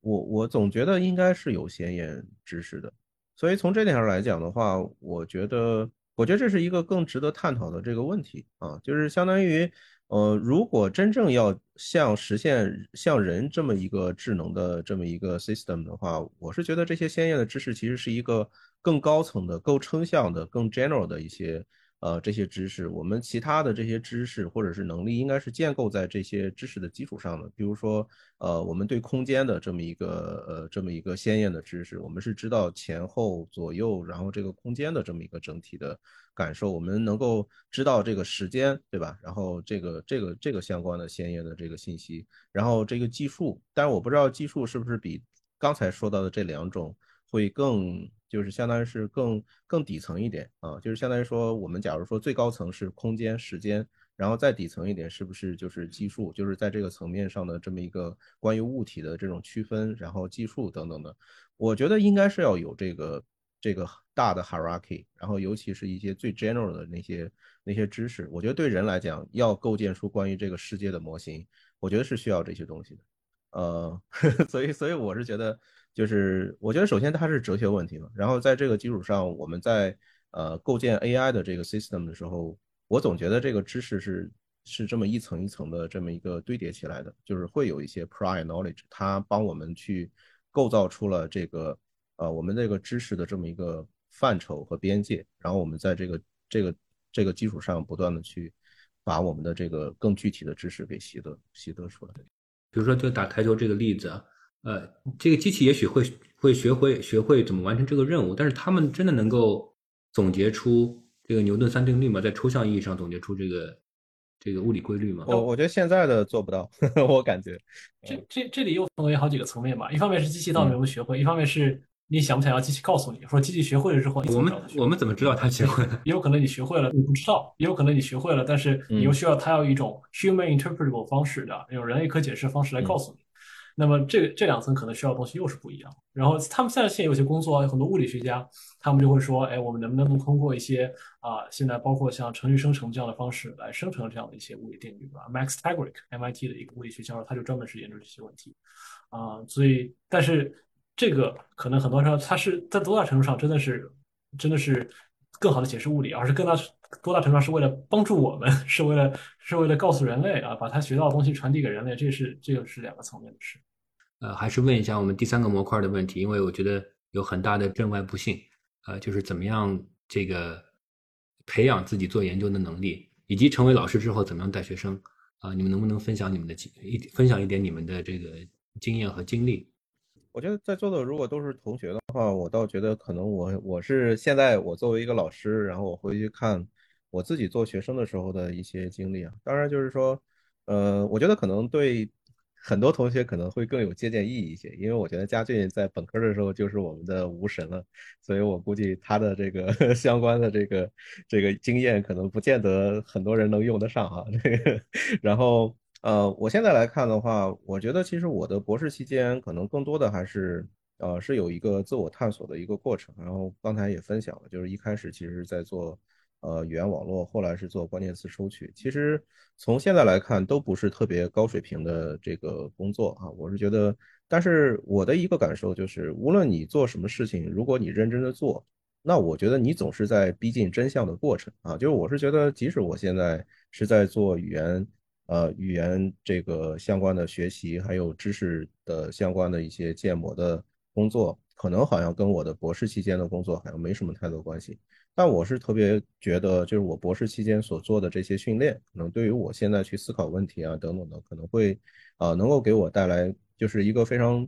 我我总觉得应该是有先验知识的，所以从这点上来讲的话，我觉得。我觉得这是一个更值得探讨的这个问题啊，就是相当于，呃，如果真正要像实现像人这么一个智能的这么一个 system 的话，我是觉得这些鲜艳的知识其实是一个更高层的、更抽象的、更 general 的一些。呃，这些知识，我们其他的这些知识或者是能力，应该是建构在这些知识的基础上的。比如说，呃，我们对空间的这么一个呃这么一个鲜艳的知识，我们是知道前后左右，然后这个空间的这么一个整体的感受，我们能够知道这个时间，对吧？然后这个这个这个相关的鲜艳的这个信息，然后这个计数，但是我不知道计数是不是比刚才说到的这两种会更。就是相当于是更更底层一点啊，就是相当于说，我们假如说最高层是空间时间，然后再底层一点，是不是就是计数？就是在这个层面上的这么一个关于物体的这种区分，然后计数等等的，我觉得应该是要有这个这个大的 hierarchy，然后尤其是一些最 general 的那些那些知识，我觉得对人来讲，要构建出关于这个世界的模型，我觉得是需要这些东西的。呃，所以所以我是觉得。就是我觉得，首先它是哲学问题嘛，然后在这个基础上，我们在呃构建 AI 的这个 system 的时候，我总觉得这个知识是是这么一层一层的这么一个堆叠起来的，就是会有一些 prior knowledge，它帮我们去构造出了这个呃我们这个知识的这么一个范畴和边界，然后我们在这个这个这个基础上不断的去把我们的这个更具体的知识给习得习得出来。比如说就打台球这个例子啊，呃，这个机器也许会会学会学会怎么完成这个任务，但是他们真的能够总结出这个牛顿三定律吗？在抽象意义上总结出这个这个物理规律吗？我我觉得现在的做不到，我感觉这这这里又分为好几个层面吧。一方面是机器到底有没有学会，一方面是你想不想要机器告诉你，或者机器学会了之后，我们我们怎么知道它学会了？也有可能你学会了你不知道，也有可能你学会了，但是你又需要它要一种 human interpretable 方式的，用人类可解释方式来告诉你。那么这这两层可能需要的东西又是不一样。然后他们现在现在有些工作，有很多物理学家，他们就会说，哎，我们能不能通过一些啊，现在包括像程序生成这样的方式来生成这样的一些物理定律吧？Max Tegmark，MIT 的一个物理学教授，他就专门是研究这些问题啊。所以，但是这个可能很多时候，他是在多大程度上真的是真的是更好的解释物理，而是更大多大程度上是为了帮助我们，是为了是为了告诉人类啊，把他学到的东西传递给人类，这是这个是两个层面的事。呃，还是问一下我们第三个模块的问题，因为我觉得有很大的正外部性，呃，就是怎么样这个培养自己做研究的能力，以及成为老师之后怎么样带学生啊？你们能不能分享你们的经一分享一点你们的这个经验和经历？我觉得在座的如果都是同学的话，我倒觉得可能我我是现在我作为一个老师，然后我回去看我自己做学生的时候的一些经历啊，当然就是说，呃，我觉得可能对。很多同学可能会更有借鉴意义一些，因为我觉得佳俊在本科的时候就是我们的无神了，所以我估计他的这个 相关的这个这个经验可能不见得很多人能用得上哈。这个，然后呃，我现在来看的话，我觉得其实我的博士期间可能更多的还是呃是有一个自我探索的一个过程。然后刚才也分享了，就是一开始其实在做。呃，语言网络后来是做关键词收取，其实从现在来看都不是特别高水平的这个工作啊。我是觉得，但是我的一个感受就是，无论你做什么事情，如果你认真的做，那我觉得你总是在逼近真相的过程啊。就是我是觉得，即使我现在是在做语言，呃，语言这个相关的学习，还有知识的相关的一些建模的工作，可能好像跟我的博士期间的工作好像没什么太多关系。但我是特别觉得，就是我博士期间所做的这些训练，可能对于我现在去思考问题啊等等的，可能会，呃，能够给我带来就是一个非常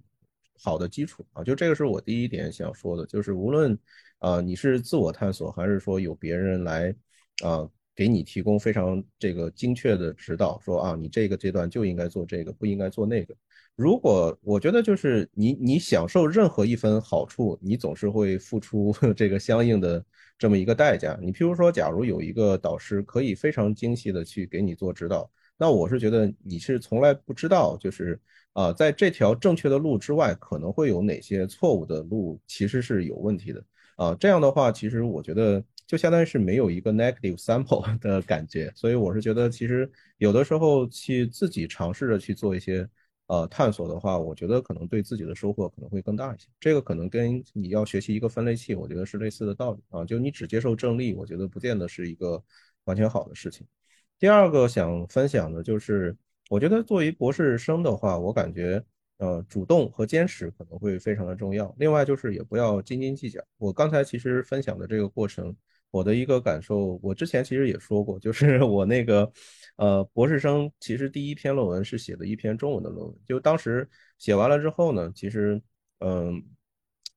好的基础啊。就这个是我第一点想说的，就是无论，呃，你是自我探索，还是说有别人来，啊，给你提供非常这个精确的指导，说啊，你这个阶段就应该做这个，不应该做那个。如果我觉得就是你你享受任何一分好处，你总是会付出 这个相应的这么一个代价。你譬如说，假如有一个导师可以非常精细的去给你做指导，那我是觉得你是从来不知道，就是啊，在这条正确的路之外，可能会有哪些错误的路，其实是有问题的啊。这样的话，其实我觉得就相当于是没有一个 negative sample 的感觉。所以我是觉得，其实有的时候去自己尝试着去做一些。呃，探索的话，我觉得可能对自己的收获可能会更大一些。这个可能跟你要学习一个分类器，我觉得是类似的道理啊。就你只接受正例，我觉得不见得是一个完全好的事情。第二个想分享的就是，我觉得作为博士生的话，我感觉呃，主动和坚持可能会非常的重要。另外就是也不要斤斤计较。我刚才其实分享的这个过程。我的一个感受，我之前其实也说过，就是我那个，呃，博士生其实第一篇论文是写的一篇中文的论文，就当时写完了之后呢，其实，嗯，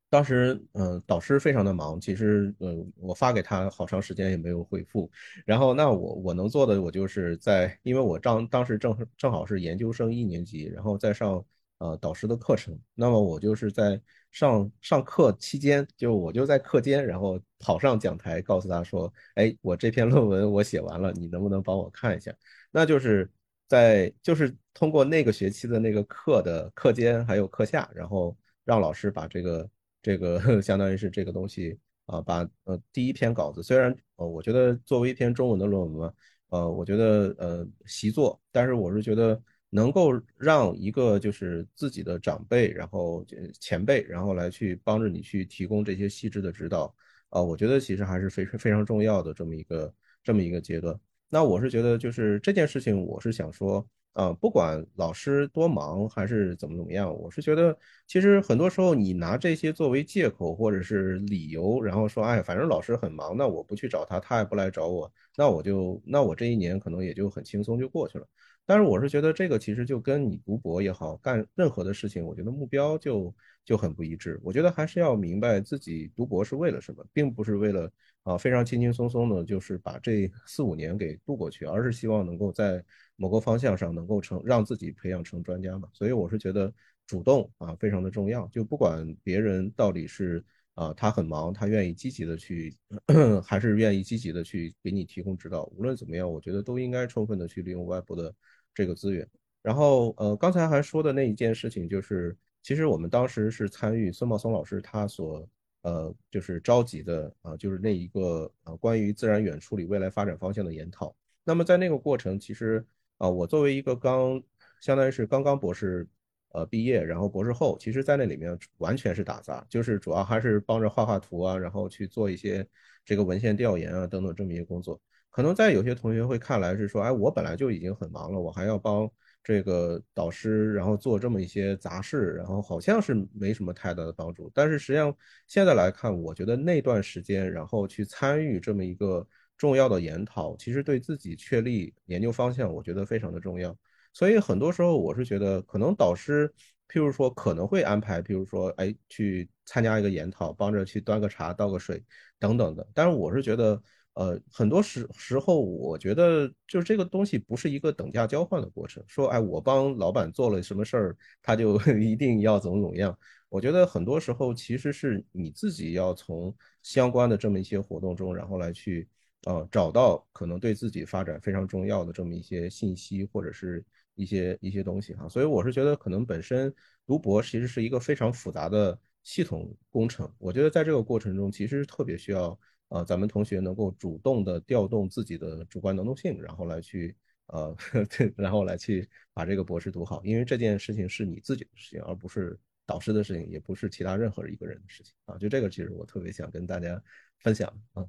当时，嗯，导师非常的忙，其实，嗯，我发给他好长时间也没有回复，然后那我我能做的，我就是在，因为我当当时正正好是研究生一年级，然后再上。呃，导师的课程，那么我就是在上上课期间，就我就在课间，然后跑上讲台，告诉他说：“哎，我这篇论文我写完了，你能不能帮我看一下？”那就是在就是通过那个学期的那个课的课间还有课下，然后让老师把这个这个 相当于是这个东西啊，把呃第一篇稿子，虽然呃我觉得作为一篇中文的论文，呃，我觉得呃习作，但是我是觉得。能够让一个就是自己的长辈，然后前辈，然后来去帮着你去提供这些细致的指导啊，我觉得其实还是非常非常重要的这么一个这么一个阶段。那我是觉得就是这件事情，我是想说。啊，不管老师多忙还是怎么怎么样，我是觉得，其实很多时候你拿这些作为借口或者是理由，然后说，哎，反正老师很忙，那我不去找他，他也不来找我，那我就，那我这一年可能也就很轻松就过去了。但是我是觉得这个其实就跟你读博也好，干任何的事情，我觉得目标就就很不一致。我觉得还是要明白自己读博是为了什么，并不是为了啊非常轻轻松松的，就是把这四五年给度过去，而是希望能够在。某个方向上能够成让自己培养成专家嘛，所以我是觉得主动啊非常的重要。就不管别人到底是啊他很忙，他愿意积极的去，还是愿意积极的去给你提供指导，无论怎么样，我觉得都应该充分的去利用外部的这个资源。然后呃刚才还说的那一件事情，就是其实我们当时是参与孙茂松老师他所呃就是召集的啊就是那一个呃关于自然远处理未来发展方向的研讨。那么在那个过程其实。啊，我作为一个刚，相当于是刚刚博士，呃，毕业，然后博士后，其实在那里面完全是打杂，就是主要还是帮着画画图啊，然后去做一些这个文献调研啊等等这么一些工作。可能在有些同学会看来是说，哎，我本来就已经很忙了，我还要帮这个导师，然后做这么一些杂事，然后好像是没什么太大的帮助。但是实际上现在来看，我觉得那段时间，然后去参与这么一个。重要的研讨其实对自己确立研究方向，我觉得非常的重要。所以很多时候我是觉得，可能导师，譬如说可能会安排，譬如说，哎，去参加一个研讨，帮着去端个茶、倒个水等等的。但是我是觉得，呃，很多时时候，我觉得就是这个东西不是一个等价交换的过程。说，哎，我帮老板做了什么事儿，他就 一定要怎么怎么样。我觉得很多时候其实是你自己要从相关的这么一些活动中，然后来去。呃，找到可能对自己发展非常重要的这么一些信息或者是一些一些东西哈，所以我是觉得可能本身读博其实是一个非常复杂的系统工程，我觉得在这个过程中其实特别需要呃咱们同学能够主动的调动自己的主观能动性，然后来去呃 然后来去把这个博士读好，因为这件事情是你自己的事情，而不是导师的事情，也不是其他任何一个人的事情啊，就这个其实我特别想跟大家分享啊。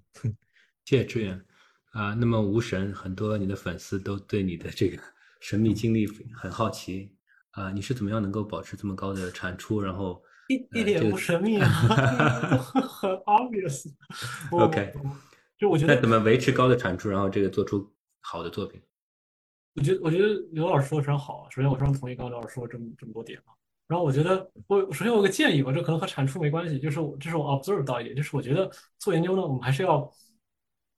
谢 谢志远啊。那么无神，很多你的粉丝都对你的这个神秘经历很好奇啊。你是怎么样能够保持这么高的产出？然后一一点不神秘啊，很 obvious。OK，就我觉得怎么维持高的产出，然后这个做出好的作品？我觉得我觉得刘老师说的非常好。首先，我非常同意刚刚刘老师说这么这么多点啊。然后我觉得我首先我有个建议吧，这可能和产出没关系，就是我这是我 observe 到一点，就是我觉得做研究呢，我们还是要。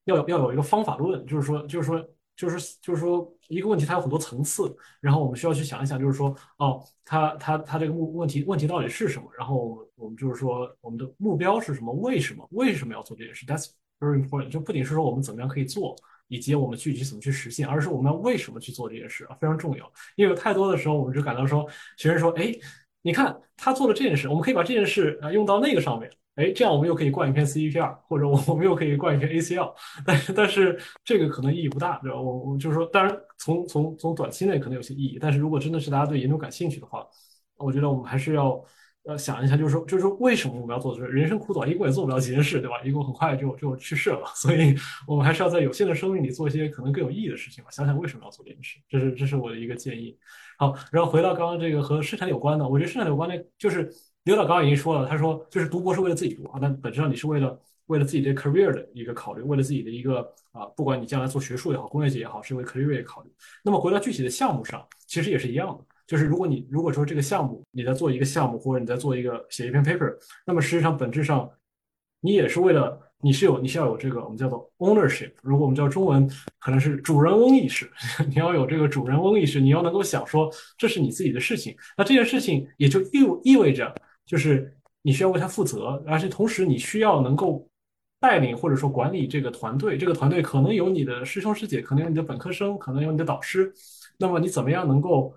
要有要有一个方法论，就是说，就是说，就是就是说，一个问题它有很多层次，然后我们需要去想一想，就是说，哦，它它它这个目问题问题到底是什么？然后我们就是说，我们的目标是什么？为什么为什么要做这件事？That's very important。就不仅是说我们怎么样可以做，以及我们具体怎么去实现，而是我们要为什么去做这件事啊，非常重要。因为太多的时候，我们就感到说，学生说，哎，你看他做了这件事，我们可以把这件事啊用到那个上面。哎，这样我们又可以灌一篇 CEPR，或者我们又可以灌一篇 ACL，但是但是这个可能意义不大，对吧？我我就是说，当然从从从短期内可能有些意义，但是如果真的是大家对研究感兴趣的话，我觉得我们还是要呃想一下，就是说就是说为什么我们要做这？人生苦短，一共也做不了几件事，对吧？一共很快就就去世了，所以我们还是要在有限的生命里做一些可能更有意义的事情吧。想想为什么要做这件事，这是这是我的一个建议。好，然后回到刚刚这个和生产有关的，我觉得生产有关的，就是。刘导刚刚已经说了，他说就是读博是为了自己读啊，但本质上你是为了为了自己的 career 的一个考虑，为了自己的一个啊，不管你将来做学术也好，工业界也好，是为 career 考虑。那么回到具体的项目上，其实也是一样的，就是如果你如果说这个项目你在做一个项目，或者你在做一个写一篇 paper，那么实际上本质上你也是为了你是有你是要有这个我们叫做 ownership，如果我们叫中文可能是主人翁意识，你要有这个主人翁意识，你要能够想说这是你自己的事情，那这件事情也就意意味着。就是你需要为他负责，而且同时你需要能够带领或者说管理这个团队。这个团队可能有你的师兄师姐，可能有你的本科生，可能有你的导师。那么你怎么样能够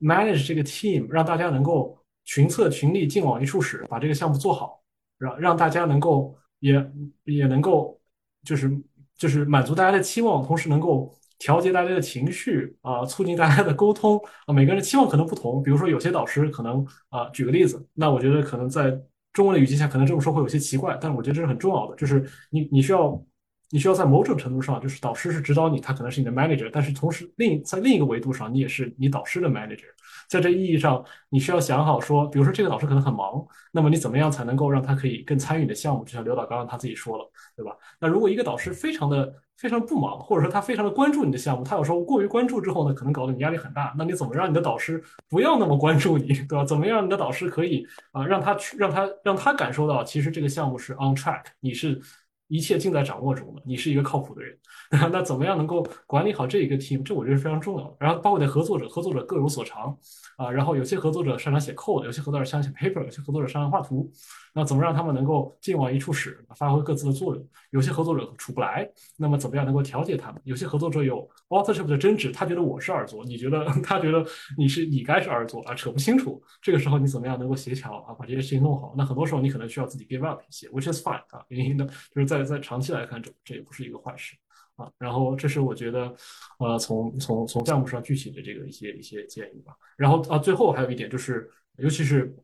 manage 这个 team，让大家能够群策群力，劲往一处使，把这个项目做好，让让大家能够也也能够就是就是满足大家的期望，同时能够。调节大家的情绪啊，促进大家的沟通啊，每个人的期望可能不同。比如说，有些导师可能啊，举个例子，那我觉得可能在中文的语境下，可能这么说会有些奇怪，但是我觉得这是很重要的，就是你你需要你需要在某种程度上，就是导师是指导你，他可能是你的 manager，但是同时另在另一个维度上，你也是你导师的 manager。在这意义上，你需要想好说，比如说这个导师可能很忙，那么你怎么样才能够让他可以更参与你的项目？就像刘导刚刚他自己说了，对吧？那如果一个导师非常的非常不忙，或者说他非常的关注你的项目，他有时候过于关注之后呢，可能搞得你压力很大。那你怎么让你的导师不要那么关注你，对吧？怎么样你的导师可以啊让他去让他让他感受到，其实这个项目是 on track，你是。一切尽在掌握中了，你是一个靠谱的人，那怎么样能够管理好这一个 team？这我觉得是非常重要的。然后包括的合作者，合作者各有所长啊。然后有些合作者擅长写 code，有些合作者擅长写 paper，有些合作者擅长画图。那怎么让他们能够劲往一处使，发挥各自的作用？有些合作者处不来，那么怎么样能够调节他们？有些合作者有 authorship 的争执，他觉得我是二作，你觉得 他觉得你是你该是二作啊，扯不清楚。这个时候你怎么样能够协调啊，把这些事情弄好？那很多时候你可能需要自己 give up 一些，which is fine 啊，原因呢就是在在长期来看，这这也不是一个坏事啊。然后这是我觉得，呃，从从从项目上具体的这个一些一些建议吧。然后啊，最后还有一点就是，尤其是。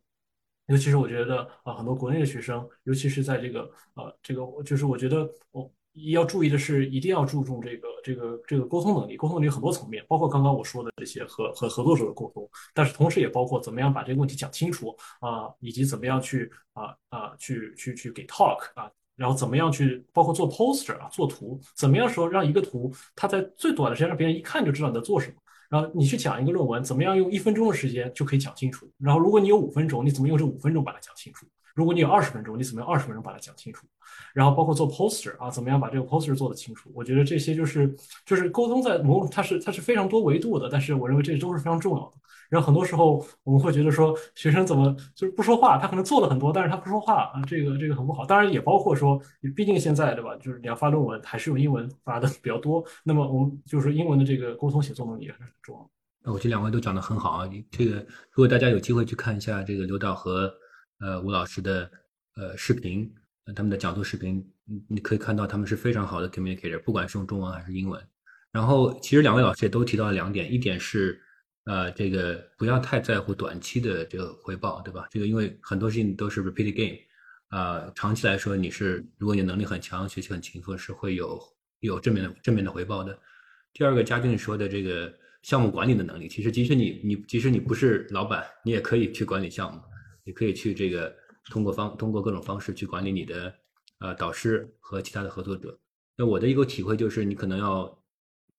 尤其是我觉得啊，很多国内的学生，尤其是在这个呃，这个就是我觉得我要注意的是，一定要注重这个这个这个沟通能力。沟通能力很多层面，包括刚刚我说的这些和和合作者的沟通，但是同时也包括怎么样把这个问题讲清楚啊，以及怎么样去啊啊去去去给 talk 啊，然后怎么样去包括做 poster 啊，做图，怎么样说让一个图它在最短的时间让别人一看就知道你在做什么。然后你去讲一个论文，怎么样用一分钟的时间就可以讲清楚？然后如果你有五分钟，你怎么用这五分钟把它讲清楚？如果你有二十分钟，你怎么用二十分钟把它讲清楚？然后包括做 poster 啊，怎么样把这个 poster 做得清楚？我觉得这些就是就是沟通在某它是它是非常多维度的，但是我认为这都是非常重要的。然后很多时候我们会觉得说学生怎么就是不说话，他可能做了很多，但是他不说话啊，这个这个很不好。当然也包括说，毕竟现在对吧，就是你要发论文还是用英文发的比较多，那么我们就是英文的这个沟通写作能力也很重要。那我觉得两位都讲得很好啊！这个如果大家有机会去看一下这个刘导和呃吴老师的呃视频，他们的讲座视频，你你可以看到他们是非常好的 communicator，不管是用中文还是英文。然后其实两位老师也都提到了两点，一点是呃这个不要太在乎短期的这个回报，对吧？这个因为很多事情都是 repeat game，啊，长期来说你是如果你能力很强，学习很勤奋，是会有有正面的正面的回报的。第二个嘉俊说的这个。项目管理的能力，其实即使你你即使你不是老板，你也可以去管理项目，你可以去这个通过方通过各种方式去管理你的呃导师和其他的合作者。那我的一个体会就是，你可能要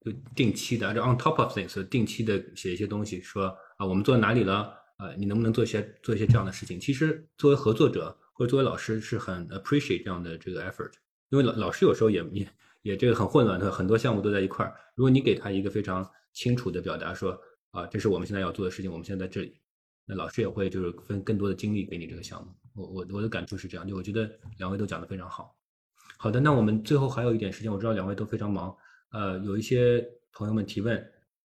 就定期的，就 on top of things，定期的写一些东西，说啊我们做哪里了，啊你能不能做一些做一些这样的事情？其实作为合作者或者作为老师是很 appreciate 这样的这个 effort，因为老老师有时候也也也这个很混乱，他？很多项目都在一块儿，如果你给他一个非常清楚的表达说啊，这是我们现在要做的事情，我们现在在这里。那老师也会就是分更多的精力给你这个项目。我我我的感触是这样，就我觉得两位都讲的非常好。好的，那我们最后还有一点时间，我知道两位都非常忙，呃，有一些朋友们提问，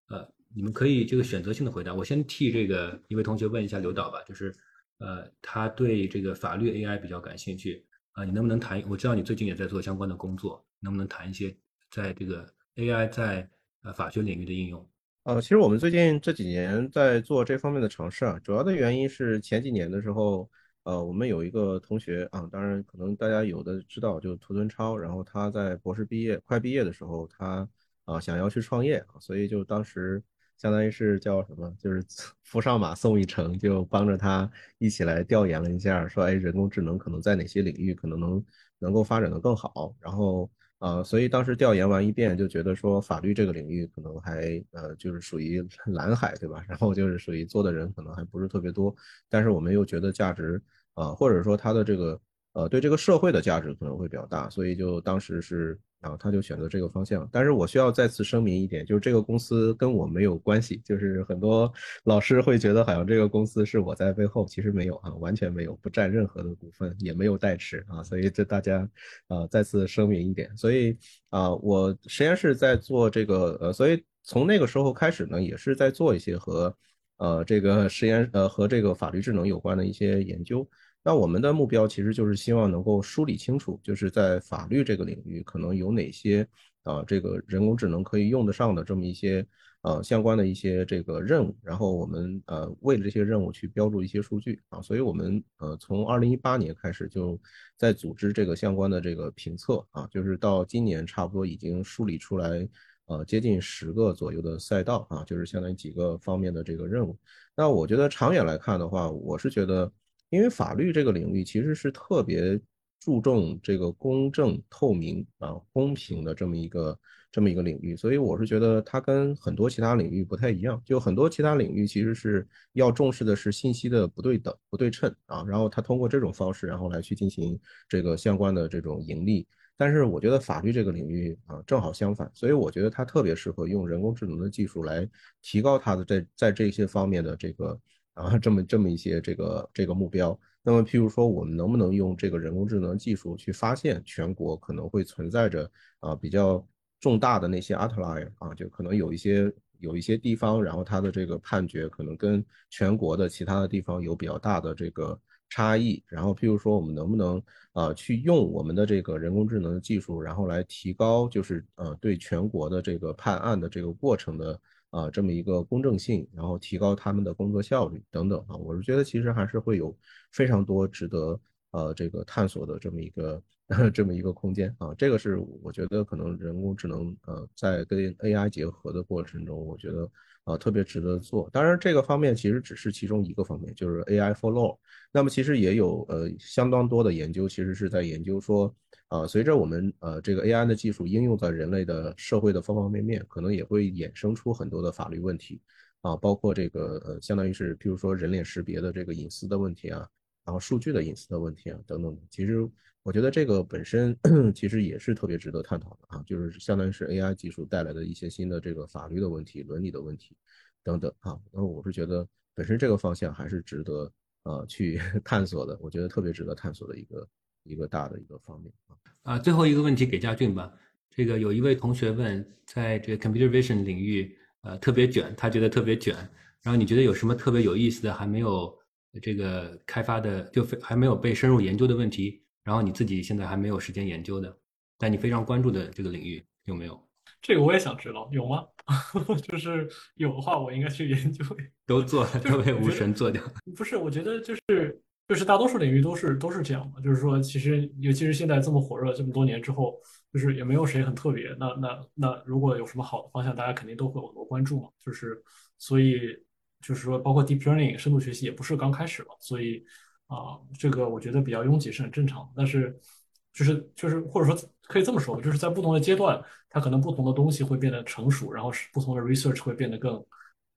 呃，你们可以这个选择性的回答。我先替这个一位同学问一下刘导吧，就是呃，他对这个法律 AI 比较感兴趣啊，你能不能谈？我知道你最近也在做相关的工作，能不能谈一些在这个 AI 在呃，法学领域的应用，呃，其实我们最近这几年在做这方面的尝试啊，主要的原因是前几年的时候，呃，我们有一个同学啊，当然可能大家有的知道，就涂敦超，然后他在博士毕业快毕业的时候，他啊想要去创业，所以就当时相当于是叫什么，就是 扶上马送一程，就帮着他一起来调研了一下，说，哎，人工智能可能在哪些领域可能能能够发展的更好，然后。啊，所以当时调研完一遍，就觉得说法律这个领域可能还呃就是属于蓝海，对吧？然后就是属于做的人可能还不是特别多，但是我们又觉得价值啊，或者说它的这个呃对这个社会的价值可能会比较大，所以就当时是。然后他就选择这个方向，但是我需要再次声明一点，就是这个公司跟我没有关系。就是很多老师会觉得好像这个公司是我在背后，其实没有啊，完全没有，不占任何的股份，也没有代持啊。所以这大家啊再次声明一点。所以啊，我实验室在做这个呃，所以从那个时候开始呢，也是在做一些和呃这个实验呃和这个法律智能有关的一些研究。那我们的目标其实就是希望能够梳理清楚，就是在法律这个领域可能有哪些啊，这个人工智能可以用得上的这么一些呃相关的一些这个任务，然后我们呃为了这些任务去标注一些数据啊，所以我们呃从二零一八年开始就在组织这个相关的这个评测啊，就是到今年差不多已经梳理出来呃接近十个左右的赛道啊，就是相当于几个方面的这个任务。那我觉得长远来看的话，我是觉得，因为法律这个领域其实是特别注重这个公正、透明啊、公平的这么一个。这么一个领域，所以我是觉得它跟很多其他领域不太一样。就很多其他领域其实是要重视的是信息的不对等、不对称啊，然后它通过这种方式，然后来去进行这个相关的这种盈利。但是我觉得法律这个领域啊，正好相反，所以我觉得它特别适合用人工智能的技术来提高它的在在这些方面的这个啊这么这么一些这个这个目标。那么譬如说，我们能不能用这个人工智能技术去发现全国可能会存在着啊比较。重大的那些 outlier 啊，就可能有一些有一些地方，然后它的这个判决可能跟全国的其他的地方有比较大的这个差异。然后，譬如说，我们能不能啊去用我们的这个人工智能的技术，然后来提高就是呃对全国的这个判案的这个过程的啊这么一个公正性，然后提高他们的工作效率等等啊。我是觉得其实还是会有非常多值得呃这个探索的这么一个。这么一个空间啊，这个是我觉得可能人工智能呃在跟 AI 结合的过程中，我觉得呃特别值得做。当然，这个方面其实只是其中一个方面，就是 AI for law。那么其实也有呃相当多的研究，其实是在研究说，啊随着我们呃这个 AI 的技术应用在人类的社会的方方面面，可能也会衍生出很多的法律问题啊，包括这个呃相当于是譬如说人脸识别的这个隐私的问题啊，然后数据的隐私的问题啊等等。其实。我觉得这个本身 其实也是特别值得探讨的啊，就是相当于是 AI 技术带来的一些新的这个法律的问题、伦理的问题等等啊。那我是觉得本身这个方向还是值得呃去 探索的，我觉得特别值得探索的一个一个大的一个方面啊。啊，最后一个问题给佳俊吧。这个有一位同学问，在这个 Computer Vision 领域呃特别卷，他觉得特别卷。然后你觉得有什么特别有意思的还没有这个开发的，就还没有被深入研究的问题？然后你自己现在还没有时间研究的，但你非常关注的这个领域有没有？这个我也想知道，有吗？就是有的话，我应该去研究。都做了，都被无神做掉。不是，我觉得就是就是大多数领域都是都是这样的，就是说，其实尤其是现在这么火热，这么多年之后，就是也没有谁很特别。那那那如果有什么好的方向，大家肯定都会有多关注嘛。就是所以就是说，包括 deep learning 深度学习也不是刚开始嘛，所以。啊，这个我觉得比较拥挤是很正常的，但是就是就是或者说可以这么说，就是在不同的阶段，它可能不同的东西会变得成熟，然后是不同的 research 会变得更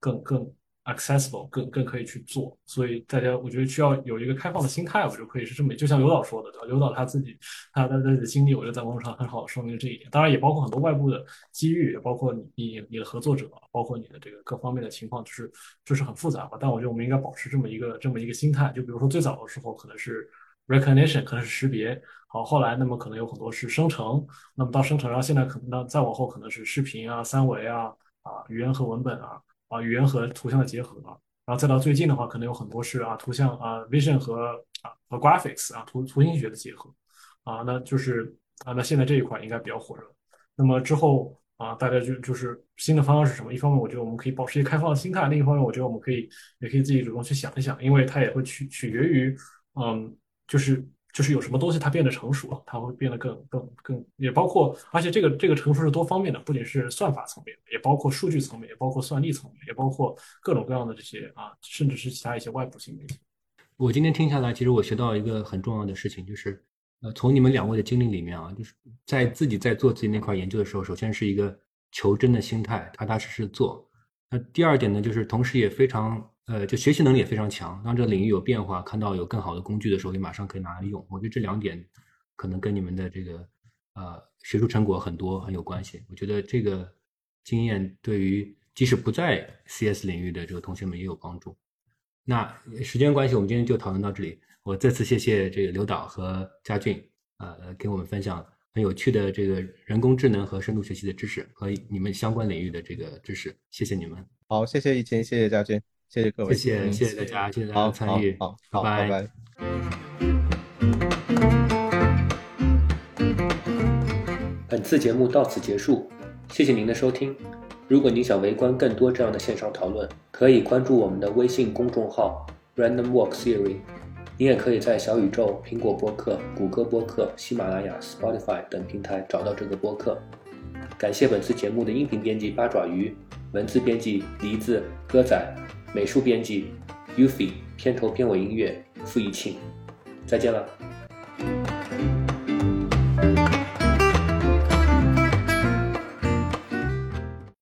更更。Accessible 更更可以去做，所以大家我觉得需要有一个开放的心态，我就可以是这么，就像刘导说的，对吧？刘导他自己他他自己的经历，我觉得在网络上很好说明了这一点。当然也包括很多外部的机遇，也包括你你你的合作者，包括你的这个各方面的情况，就是就是很复杂吧。但我觉得我们应该保持这么一个这么一个心态，就比如说最早的时候可能是 recognition，可能是识别，好，后来那么可能有很多是生成，那么到生成，然后现在可能那再往后可能是视频啊、三维啊、啊语言和文本啊。啊，语言和图像的结合，然后再到最近的话，可能有很多是啊，图像啊，vision 和啊和 graphics 啊，图图形学的结合，啊，那就是啊，那现在这一块应该比较火热。那么之后啊，大家就就是新的方向是什么？一方面，我觉得我们可以保持一个开放的心态；另一方面，我觉得我们可以也可以自己主动去想一想，因为它也会取取决于，嗯，就是。就是有什么东西它变得成熟了，它会变得更更更，也包括，而且这个这个成熟是多方面的，不仅是算法层面，也包括数据层面，也包括算力层面，也包括各种各样的这些啊，甚至是其他一些外部性的。我今天听下来，其实我学到一个很重要的事情，就是呃，从你们两位的经历里面啊，就是在自己在做自己那块研究的时候，首先是一个求真的心态，踏踏实实做。那第二点呢，就是同时也非常。呃，就学习能力也非常强。当这个领域有变化，看到有更好的工具的时候，你马上可以拿来用。我觉得这两点可能跟你们的这个呃学术成果很多很有关系。我觉得这个经验对于即使不在 CS 领域的这个同学们也有帮助。那时间关系，我们今天就讨论到这里。我再次谢谢这个刘导和佳俊，呃，给我们分享很有趣的这个人工智能和深度学习的知识和你们相关领域的这个知识。谢谢你们。好，谢谢易清，谢谢佳俊。谢谢各位，谢谢谢谢大家，谢谢大家参与，好，好，拜拜。本次节目到此结束，谢谢您的收听。如果您想围观更多这样的线上讨论，可以关注我们的微信公众号 Random Walk Theory。你也可以在小宇宙、苹果播客、谷歌播客、喜马拉雅、Spotify 等平台找到这个播客。感谢本次节目的音频编辑八爪鱼，文字编辑梨子、歌仔，美术编辑 Ufi，片头片尾音乐付一庆。再见了。